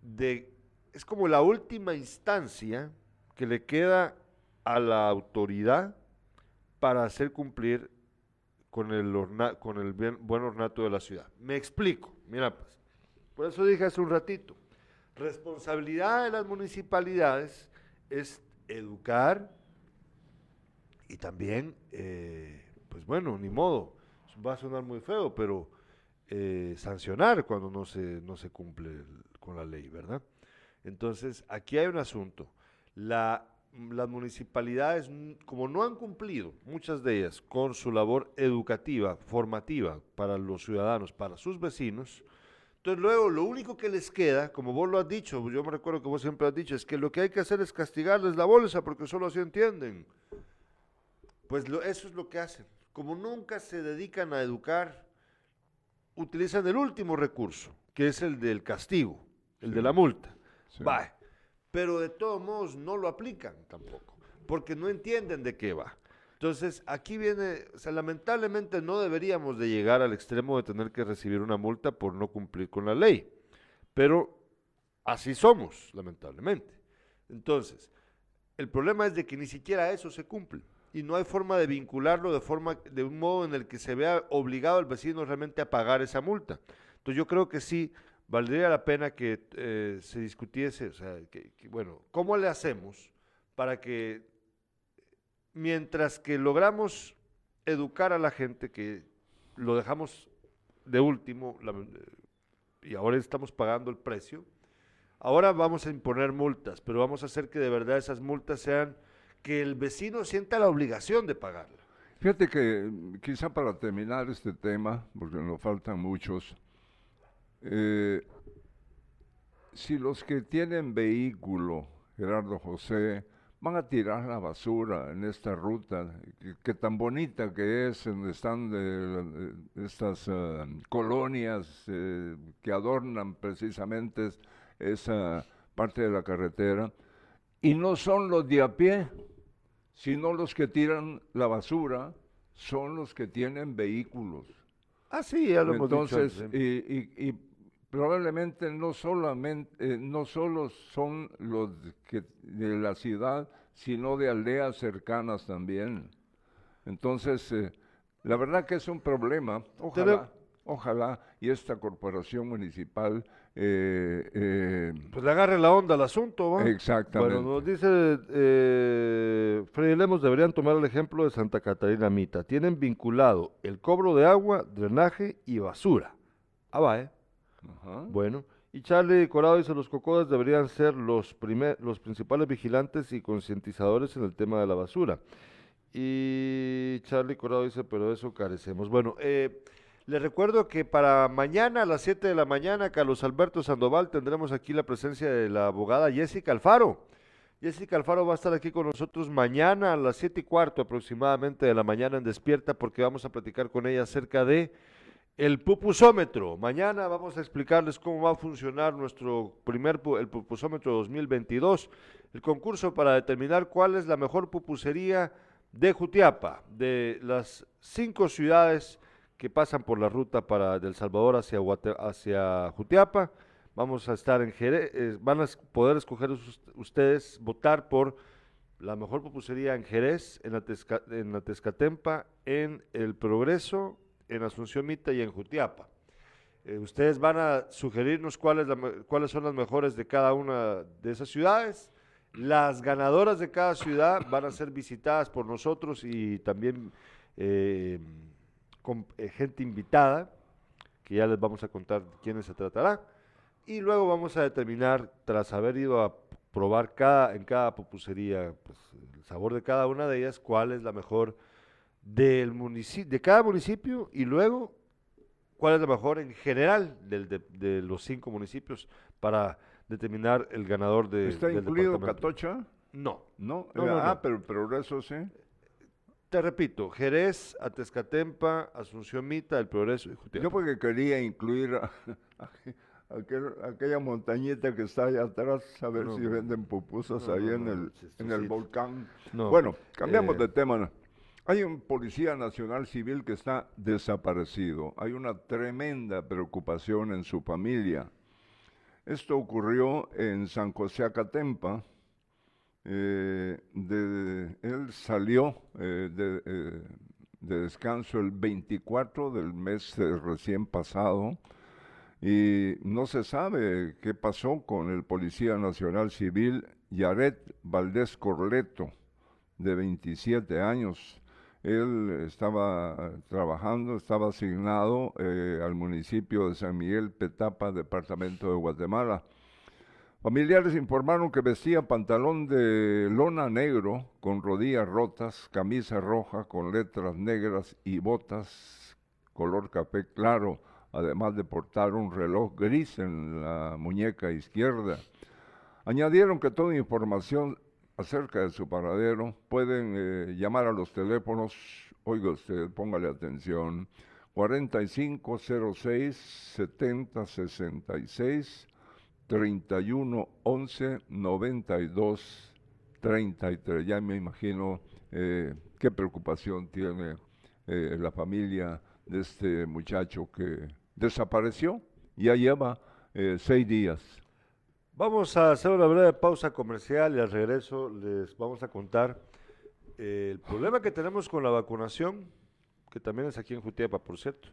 de, es como la última instancia que le queda a la autoridad para hacer cumplir con el, orna- con el buen ornato de la ciudad. Me explico, mira pues. Por eso dije hace un ratito, responsabilidad de las municipalidades es educar y también, eh, pues bueno, ni modo, va a sonar muy feo, pero eh, sancionar cuando no se, no se cumple con la ley, ¿verdad? Entonces, aquí hay un asunto. La, las municipalidades, mm, como no han cumplido, muchas de ellas, con su labor educativa, formativa para los ciudadanos, para sus vecinos, entonces luego lo único que les queda, como vos lo has dicho, yo me recuerdo que vos siempre has dicho, es que lo que hay que hacer es castigarles la bolsa porque solo así entienden. Pues lo- eso es lo que hacen. Como nunca se dedican a educar, utilizan el último recurso, que es el del castigo, el de la multa. Pero de todos modos no lo aplican tampoco, porque no entienden de qué va. Entonces, aquí viene, o sea, lamentablemente no deberíamos de llegar al extremo de tener que recibir una multa por no cumplir con la ley, pero así somos, lamentablemente. Entonces, el problema es de que ni siquiera eso se cumple y no hay forma de vincularlo de forma de un modo en el que se vea obligado el vecino realmente a pagar esa multa. Entonces yo creo que sí valdría la pena que eh, se discutiese, o sea, que, bueno, ¿cómo le hacemos para que mientras que logramos educar a la gente que lo dejamos de último la- y ahora estamos pagando el precio, Ahora vamos a imponer multas, pero vamos a hacer que de verdad esas multas sean que el vecino sienta la obligación de pagarla. Fíjate que mm, quizá para terminar este tema, porque nos faltan muchos, eh, si los que tienen vehículo, Gerardo José, van a tirar la basura en esta ruta, que, que tan bonita que es, donde están de- de estas eh, colonias eh, que adornan precisamente es- esa parte de la carretera, y no son los de a pie, sino los que tiran la basura son los que tienen vehículos. Ah, sí, ya lo hemos dicho Entonces, antes, y, y- y probablemente no solamente, eh, no solo son los que de la ciudad, sino de aldeas cercanas también. Entonces, eh, la verdad que es un problema. Ojalá, ojalá y esta corporación municipal eh, eh, Pues le agarre la onda al asunto, ¿va? Exactamente. Bueno, nos dice Freddy Lemos, deberían tomar el ejemplo de Santa Catarina Mita. Tienen vinculado el cobro de agua, drenaje y basura. Ah, va, ¿eh? Bueno. Y Charlie Corado dice, los cocodas deberían ser los, primer, los principales vigilantes y concientizadores en el tema de la basura. Y Charlie Corado dice, pero eso carecemos. Bueno, eh, les recuerdo que para mañana a las 7 de la mañana, Carlos Alberto Sandoval, tendremos aquí la presencia de la abogada Jessica Alfaro. Jessica Alfaro va a estar aquí con nosotros mañana a las 7 y cuarto aproximadamente de la mañana en Despierta porque vamos a platicar con ella acerca de el pupusómetro. Mañana vamos a explicarles cómo va a funcionar nuestro primer el pupusómetro 2022, el concurso para determinar cuál es la mejor pupusería de Jutiapa, de las cinco ciudades que pasan por la ruta para del Salvador hacia hacia Jutiapa. Vamos a estar en Jerez, eh, van a poder escoger us- ustedes votar por la mejor pupusería en Jerez, en Atezca- en Atezcatempa, en El Progreso, en Asunción Mita y en Jutiapa. Eh, ustedes van a sugerirnos cuáles, son las mejores de cada una de esas ciudades. Las ganadoras de cada ciudad van a ser visitadas por nosotros y también eh, con eh, gente invitada, que ya les vamos a contar de quiénes se tratará. Y luego vamos a determinar, tras haber ido a probar cada, en cada pupusería, pues, el sabor de cada una de ellas, cuál es la mejor del munici- de cada municipio y luego cuál es la mejor en general del- de, de los cinco municipios para determinar el ganador de, ¿Está del incluido. Catocha? No. No, No, no, ah, no. pero el progreso sí. Te repito, Jerez, Atezcatempa, Asunción Mita, El Progreso y Jutiapa. Yo porque quería incluir a, a aquel- aquella montañita que está allá atrás, a ver si venden pupusas ahí en el, en el volcán. No, bueno, cambiamos eh, de tema. Hay un policía nacional civil que está desaparecido. Hay una tremenda preocupación en su familia. Esto ocurrió en San José Acatempa. Eh, él salió eh, de, eh, de descanso el 24 del mes recién pasado y no se sabe qué pasó con el Policía Nacional Civil Yaret Valdés Corleto, de 27 años. Él estaba trabajando, estaba asignado eh, al municipio de San Miguel Petapa, departamento de Guatemala. Familiares informaron que vestía pantalón de lona negro con rodillas rotas, camisa roja con letras negras y botas color café claro, además de portar un reloj gris en la muñeca izquierda. Añadieron que toda información acerca de su paradero pueden eh, llamar a los teléfonos, oiga usted, póngale atención, 4506 7066 31 11 92 33. Ya me imagino eh, qué preocupación tiene eh, la familia de este muchacho que desapareció. Ya lleva eh, seis días. Vamos a hacer una breve pausa comercial y al regreso les vamos a contar el problema que tenemos con la vacunación, que también es aquí en Jutiapa, por cierto.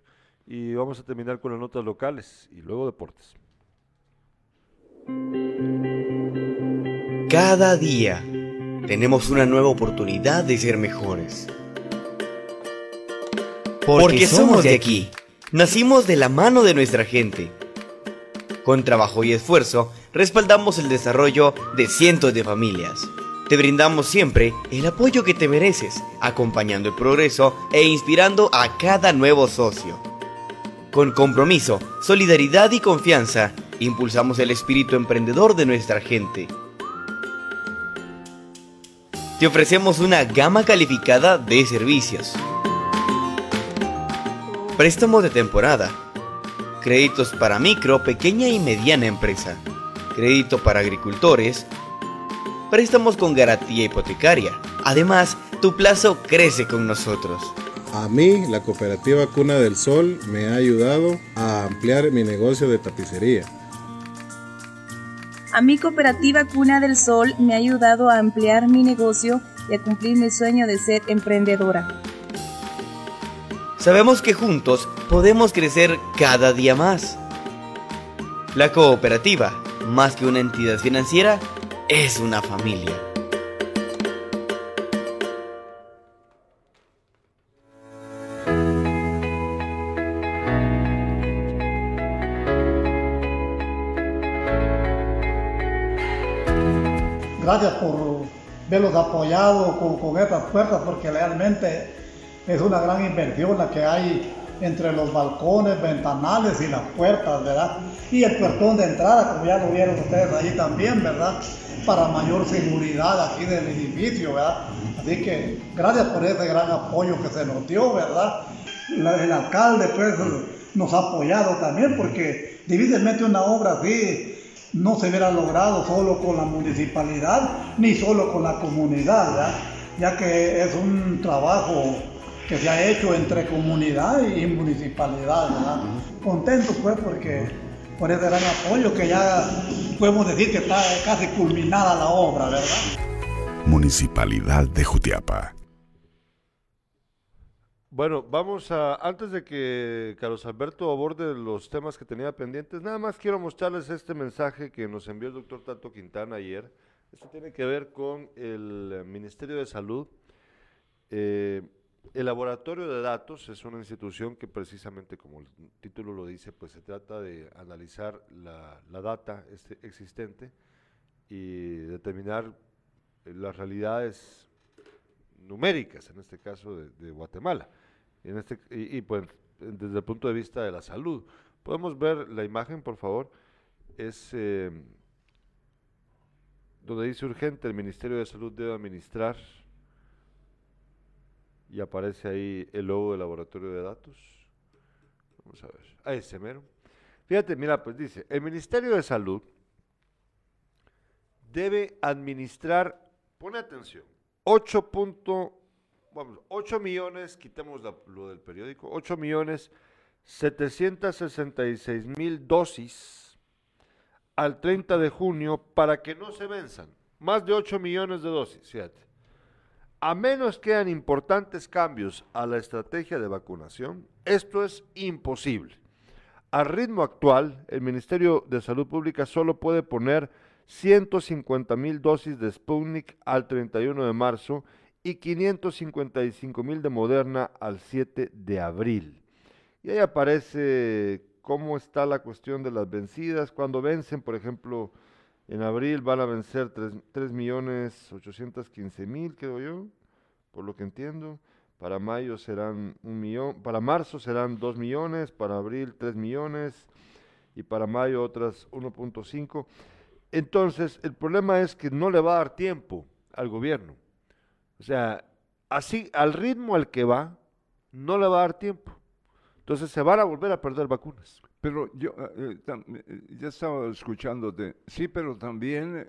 Y vamos a terminar con las notas locales y luego deportes. Cada día tenemos una nueva oportunidad de ser mejores. Porque somos de aquí. Nacimos de la mano de nuestra gente. Con trabajo y esfuerzo, respaldamos el desarrollo de cientos de familias. Te brindamos siempre el apoyo que te mereces, acompañando el progreso e inspirando a cada nuevo socio. Con compromiso, solidaridad y confianza, impulsamos el espíritu emprendedor de nuestra gente. Te ofrecemos una gama calificada de servicios. Préstamos de temporada. Créditos para micro, pequeña y mediana empresa. Crédito para agricultores. Préstamos con garantía hipotecaria. Además, tu plazo crece con nosotros. A mí, la cooperativa Cuna del Sol me ha ayudado a ampliar mi negocio de tapicería. A mi cooperativa Cuna del Sol me ha ayudado a ampliar mi negocio y a cumplir mi sueño de ser emprendedora. Sabemos que juntos podemos crecer cada día más. La cooperativa, más que una entidad financiera, es una familia. Gracias por verlos apoyados con, con estas puertas porque realmente es una gran inversión la que hay entre los balcones, ventanales y las puertas, ¿verdad? Y el puertón de entrada, como ya lo vieron ustedes allí también, ¿verdad? Para mayor seguridad aquí del edificio, ¿verdad? Así que gracias por ese gran apoyo que se nos dio, ¿verdad? El alcalde, pues, nos ha apoyado también porque difícilmente una obra así no se hubiera logrado solo con la municipalidad ni solo con la comunidad, ¿verdad? ya que es un trabajo que se ha hecho entre comunidad y municipalidad. ¿verdad? Contentos pues porque por ese gran apoyo que ya podemos decir que está casi culminada la obra, ¿verdad? Municipalidad de Jutiapa. Bueno, vamos a, antes de que Carlos Alberto aborde los temas que tenía pendientes, nada más quiero mostrarles este mensaje que nos envió el doctor Tato Quintana ayer. Esto tiene que ver con el Ministerio de Salud. Eh, el laboratorio de datos es una institución que precisamente, como el título lo dice, pues se trata de analizar la, data este- existente y determinar eh, las realidades numéricas, en este caso de, Guatemala, este, y, y, pues desde el punto de vista de la salud. Podemos ver la imagen, por favor, es eh, donde dice urgente, el Ministerio de Salud debe administrar, y aparece ahí el logo del laboratorio de datos. Vamos a ver, a ese mero. Fíjate, mira, pues dice, el Ministerio de Salud debe administrar, pone atención, 8 punto, vamos, 8 millones, quitemos la- lo del periódico, 8 millones 766 mil dosis al 30 de junio para que no se venzan. Más de 8 millones de dosis, fíjate. A menos que hayan importantes cambios a la estrategia de vacunación, esto es imposible. Al ritmo actual, el Ministerio de Salud Pública solo puede poner 150 mil dosis de Sputnik al 31 de marzo y 555 mil de Moderna al 7 de abril. Y ahí aparece cómo está la cuestión de las vencidas. Cuando vencen, por ejemplo, en abril van a vencer 3, millones 815 mil, creo yo, por lo que entiendo. Para mayo serán un millón, para marzo serán 2 millones, para abril 3 millones y para mayo otras 1.5. Entonces, el problema es que no le va a dar tiempo al gobierno. O sea, así, al ritmo al que va, no le va a dar tiempo. Entonces se van a volver a perder vacunas. Pero yo eh, eh, eh, ya estaba escuchándote. Sí, pero también,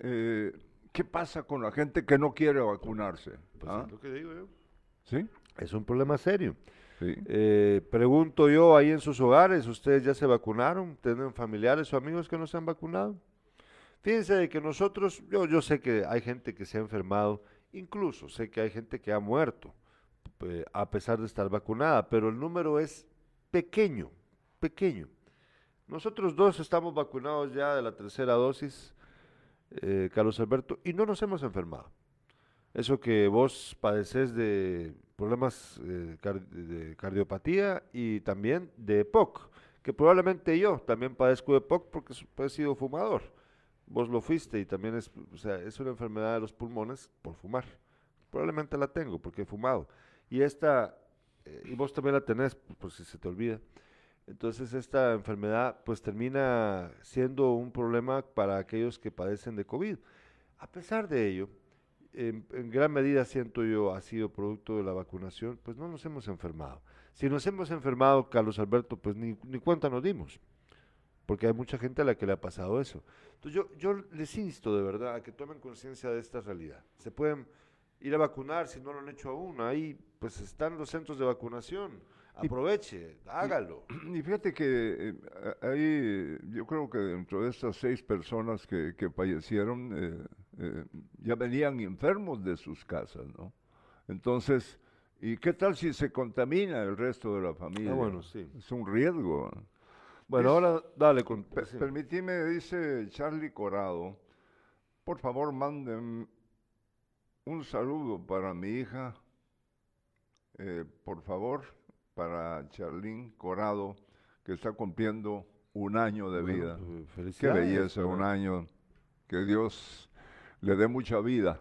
¿qué pasa con la gente que no quiere vacunarse? Pues ¿Ah? es lo que digo yo. ¿Sí? Es un problema serio. Sí. pregunto yo ahí en sus hogares, ¿ustedes ya se vacunaron? ¿Tienen familiares o amigos que no se han vacunado? Fíjense que nosotros, yo, yo sé que hay gente que se ha enfermado Incluso sé que hay gente que ha muerto a pesar de estar vacunada, pero el número es pequeño, pequeño. Nosotros dos estamos vacunados ya de la tercera dosis, eh, Carlos Alberto, y no nos hemos enfermado. Eso que vos padeces de problemas eh, de cardiopatía y también de EPOC, que probablemente yo también padezco de EPOC porque he sido fumador vos lo fuiste y también es, o sea, es una enfermedad de los pulmones por fumar. Probablemente la tengo porque he fumado. Y esta, eh, y vos también la tenés, por si se te olvida. Entonces esta enfermedad pues termina siendo un problema para aquellos que padecen de COVID. A pesar de ello, en, gran medida siento yo ha sido producto de la vacunación, pues no nos hemos enfermado. Si nos hemos enfermado, Carlos Alberto, pues ni, ni cuenta nos dimos porque hay mucha gente a la que le ha pasado eso. Entonces yo, yo les insto de verdad a que tomen conciencia de esta realidad. Se pueden ir a vacunar si no lo han hecho aún. Ahí pues están los centros de vacunación. Aproveche, hágalo. Y, fíjate que eh, ahí yo creo que dentro de estas seis personas que, que fallecieron eh, eh, ya venían enfermos de sus casas, ¿no? Entonces, ¿y qué tal si se contamina el resto de la familia? Ah, bueno, sí. Es un riesgo. Bueno, ahora dale con... Permíteme, dice Charlie Corado, por favor manden un saludo para mi hija, eh, por favor, para Charlín Corado, que está cumpliendo un año de vida. Pues, Qué belleza, un año. Que Dios le dé mucha vida.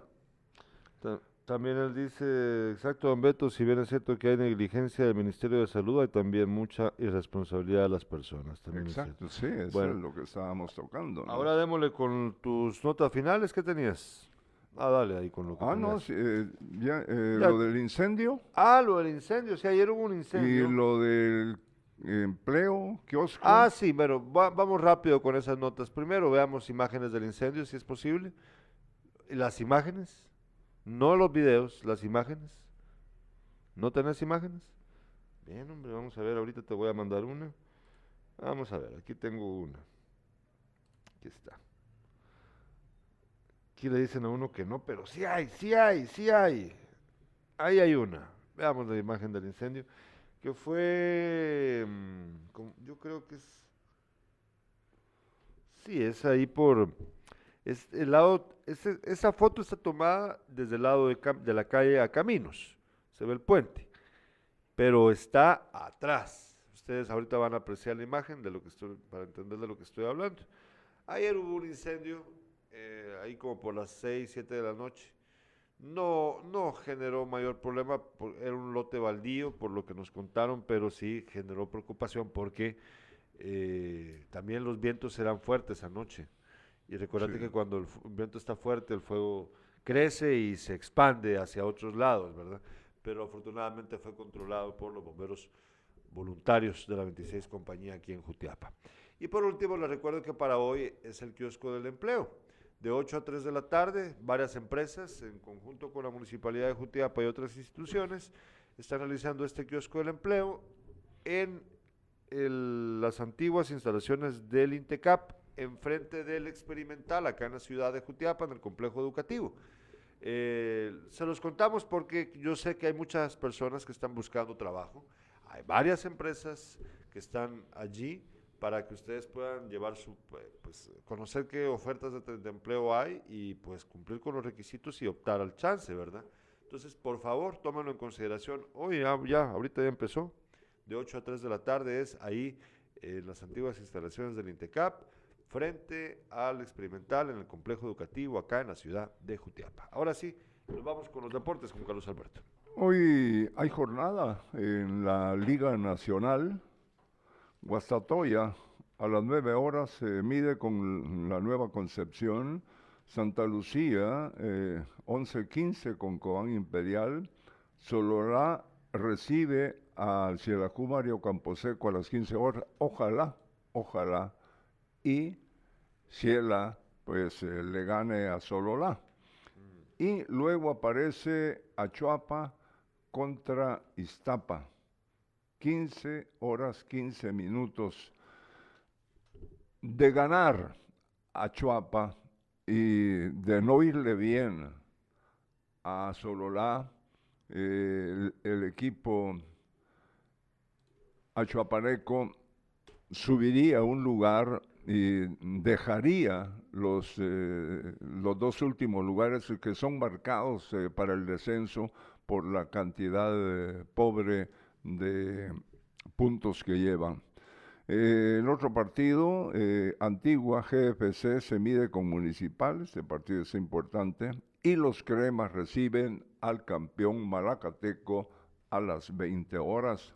También él dice, exacto, don Beto, si bien es cierto que hay negligencia del Ministerio de Salud, hay también mucha irresponsabilidad de las personas. También exacto, sí, eso es lo que estábamos tocando. Ahora démosle con tus notas finales, ¿qué tenías? Ah, dale ahí con lo que Ah, no, eh, ya, eh, lo del incendio. Ah, lo del incendio, sí, ayer hubo un incendio. Y lo del empleo, kiosco. Ah, sí, pero vamos rápido con esas notas. Primero veamos imágenes del incendio, si es posible. Las imágenes. No los videos, las imágenes. ¿No tenés imágenes? Bien, hombre, vamos a ver, ahorita te voy a mandar una. Vamos a ver, aquí tengo una. Aquí está. Aquí le dicen a uno que no, pero sí hay, sí hay, sí hay. Ahí hay una. Veamos la imagen del incendio. Que fue, mm, yo creo que es, sí, es ahí por, es el lado esa foto está tomada desde el lado de, la calle a Caminos, se ve el puente, pero está atrás. Ustedes ahorita van a apreciar la imagen de lo que estoy, para entender de lo que estoy hablando. Ayer hubo un incendio, eh, ahí como por las 6, 7 de la noche. No, no generó mayor problema, era un lote baldío por lo que nos contaron, pero sí generó preocupación porque eh, también los vientos eran fuertes anoche. Y recuérdate que cuando el viento está fuerte, el fuego crece y se expande hacia otros lados, ¿verdad? Pero afortunadamente fue controlado por los bomberos voluntarios de la 26 compañía aquí en Jutiapa. Y por último, les recuerdo que para hoy es el kiosco del empleo. De 8 a 3 de la tarde, varias empresas, en conjunto con la Municipalidad de Jutiapa y otras instituciones, están realizando este kiosco del empleo en las antiguas instalaciones del INTECAP, enfrente del experimental acá en la ciudad de Jutiapa, en el complejo educativo. Eh, se los contamos porque yo sé que hay muchas personas que están buscando trabajo, hay varias empresas que están allí para que ustedes puedan llevar su, pues, conocer qué ofertas de, de empleo hay y pues cumplir con los requisitos y optar al chance, ¿verdad? Entonces, por favor, tómenlo en consideración. Hoy ya, ya, ahorita ya empezó, de 8 a 3 de la tarde es ahí en las antiguas instalaciones del INTECAP, frente al experimental en el complejo educativo acá en la ciudad de Jutiapa. Ahora sí, nos vamos con los deportes con Carlos Alberto. Hoy hay jornada en la Liga Nacional. Guastatoya a las 9 horas se mide con la Nueva Concepción. Santa Lucía, eh, 11-15 con Cobán Imperial. Solorá recibe al Cielajú Mario Camposeco a las 15 horas. Ojalá, ojalá. Y Ciela, pues eh, le gane a Sololá. Y luego aparece Achuapa contra Iztapa. 15 horas 15 minutos. De ganar a Chuapa y de no irle bien a Sololá, el, equipo achuapaneco subiría a un lugar y dejaría los, eh, los dos últimos lugares que son marcados eh, para el descenso por la cantidad pobre de puntos que llevan. Eh, el otro partido, eh, Antigua GFC, se mide con Municipal, este partido es importante, y los cremas reciben al campeón malacateco a las 20 horas.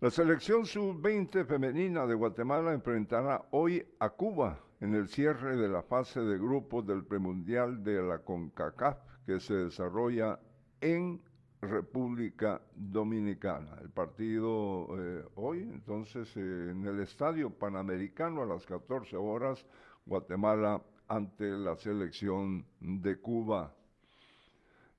La selección sub-20 femenina de Guatemala enfrentará hoy a Cuba en el cierre de la fase de grupos del premundial de la CONCACAF que se desarrolla en República Dominicana. El partido eh, hoy, entonces, eh, en el Estadio Panamericano a las 14 horas, Guatemala ante la selección de Cuba.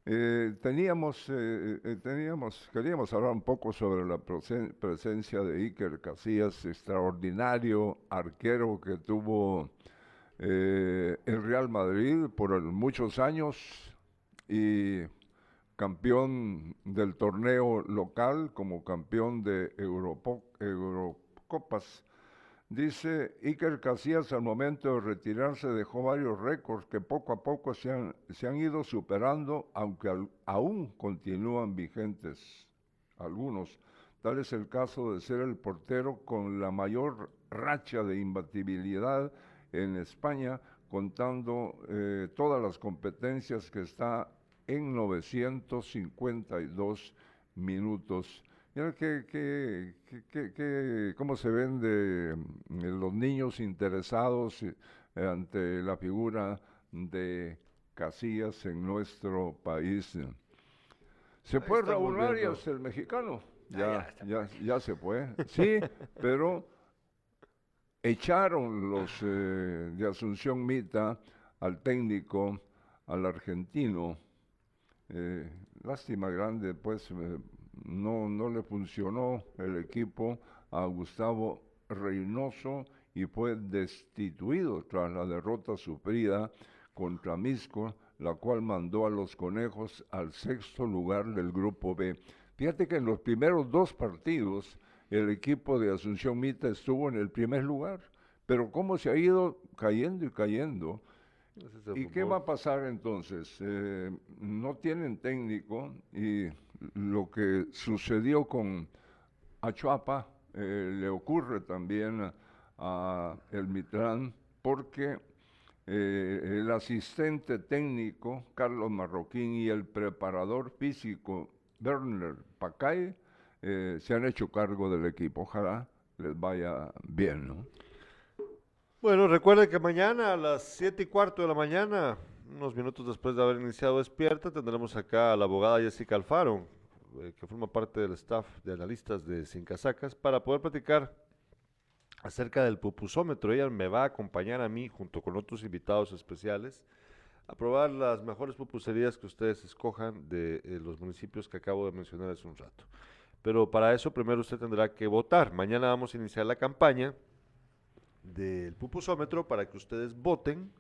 Eh, teníamos, eh, eh, teníamos, queríamos hablar un poco sobre la presen- presencia de Iker Casillas, extraordinario arquero que tuvo eh, el Real Madrid por el- muchos años y campeón del torneo local como campeón de Europo- Eurocopas. Dice Iker Casillas al momento de retirarse dejó varios récords que poco a poco se han, se han ido superando, aunque aún continúan vigentes algunos. Tal es el caso de ser el portero con la mayor racha de imbatibilidad en España, contando eh, todas las competencias que está en 952 minutos. Mira que, que, que- cómo se ven de, mm, los niños interesados eh, ante la figura de Casillas en nuestro país. Se fue Raúl. Arias, el mexicano. Ah, Ya, ya ya, ya se fue. Sí, pero echaron los eh, de Asunción Mita al técnico, al argentino. Eh, lástima grande, pues eh, no, no le funcionó el equipo a Gustavo Reynoso y fue destituido tras la derrota sufrida contra Misco, la cual mandó a los conejos al sexto lugar del grupo B. Fíjate que en los primeros dos partidos el equipo de Asunción Mita estuvo en el primer lugar, pero cómo se ha ido cayendo y cayendo. ¿Y qué va a pasar entonces? Eh, no tienen técnico y lo que sucedió con Achuapa eh, le ocurre también a, a el Mitrán porque eh, el asistente técnico Carlos Marroquín y el preparador físico Werner Pacay eh, se han hecho cargo del equipo. Ojalá les vaya bien, ¿no? Bueno, recuerden que mañana a las 7 y cuarto de la mañana, unos minutos después de haber iniciado Despierta, tendremos acá a la abogada Jessica Alfaro, eh, que forma parte del staff de analistas de Sin Casacas, para poder platicar acerca del pupusómetro. Ella me va a acompañar a mí, junto con otros invitados especiales, a probar las mejores pupuserías que ustedes escojan de eh, los municipios que acabo de mencionar hace un rato. Pero para eso primero usted tendrá que votar. Mañana vamos a iniciar la campaña del pupusómetro para que ustedes voten.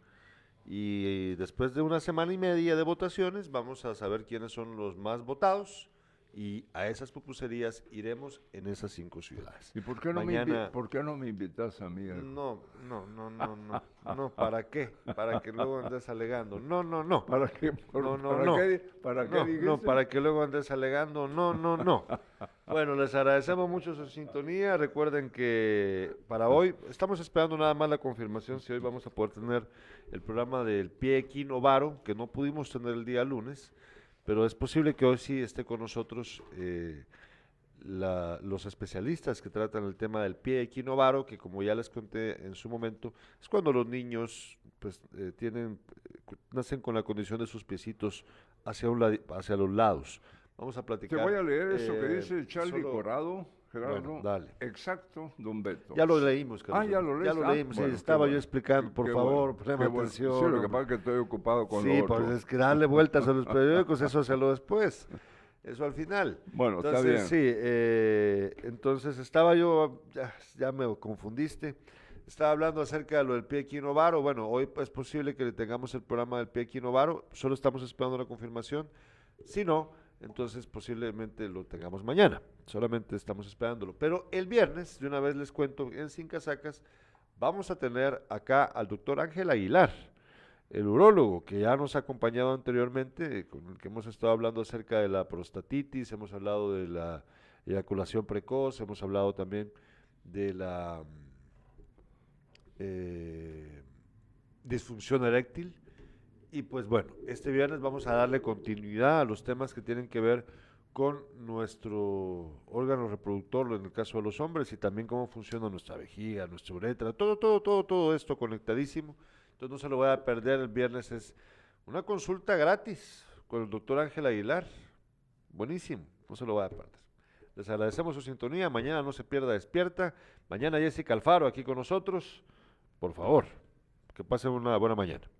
Y después de una semana y media de votaciones vamos a saber quiénes son los más votados y a esas pupuserías iremos en esas cinco ciudades. ¿Y por qué no, me, Mañana- por qué no me invitas a mí? No, no, no, no, no, no, ¿para qué? Para que luego andes alegando. No, no, no. ¿Para qué? Por- No, no, ¿para no. qué, para qué no, para que luego andes alegando. No, no, no. Bueno, les agradecemos mucho su sintonía. Recuerden que para hoy estamos esperando nada más la confirmación si hoy vamos a poder tener el programa del pie equino varo, que no pudimos tener el día lunes, pero es posible que hoy sí esté con nosotros eh, la- los especialistas que tratan el tema del pie equinovaro, que como ya les conté en su momento, es cuando los niños pues eh, tienen, nacen con la condición de sus piecitos hacia, un hacia los lados. Vamos a Te platicar. voy a leer eso que eh, dice Charlie solo- Corrado, Gerardo. Bueno, dale. Exacto, don Beto. Ya lo leímos, Ah, Carlos. ya lo leíste. Ya lo Ah, leímos, bueno, estaba yo explicando, por Qué favor, poneme bueno. atención. Sí, lo que pasa es que estoy ocupado con Sí, lo otro. pues es que darle vueltas a los periódicos, eso hacerlo después. Eso al final. Bueno, está bien. Sí, eh, entonces estaba yo, ya, ya me confundiste. Estaba hablando acerca de lo del pie equinovaro. Bueno, hoy es posible que tengamos el programa del pie equinovaro. Solo estamos esperando la confirmación. Si no, entonces posiblemente lo tengamos mañana. Solamente estamos esperándolo. Pero el viernes, de una vez les cuento, en Sin Casacas, vamos a tener acá al doctor Ángel Aguilar, el urólogo que ya nos ha acompañado anteriormente, con el que hemos estado hablando acerca de la prostatitis, hemos hablado de la eyaculación precoz, hemos hablado también de la eh, disfunción eréctil. Y pues bueno, este viernes vamos a darle continuidad a los temas que tienen que ver con nuestro órgano reproductor, en el caso de los hombres, y también cómo funciona nuestra vejiga, nuestra uretra, todo, todo, todo, todo esto conectadísimo. Entonces no se lo voy a perder, el viernes es una consulta gratis con el doctor Ángel Aguilar. Buenísimo, no se lo voy a perder. Les agradecemos su sintonía, mañana no se pierda despierta, mañana Jessica Alfaro aquí con nosotros. Por favor, que pasen una buena mañana.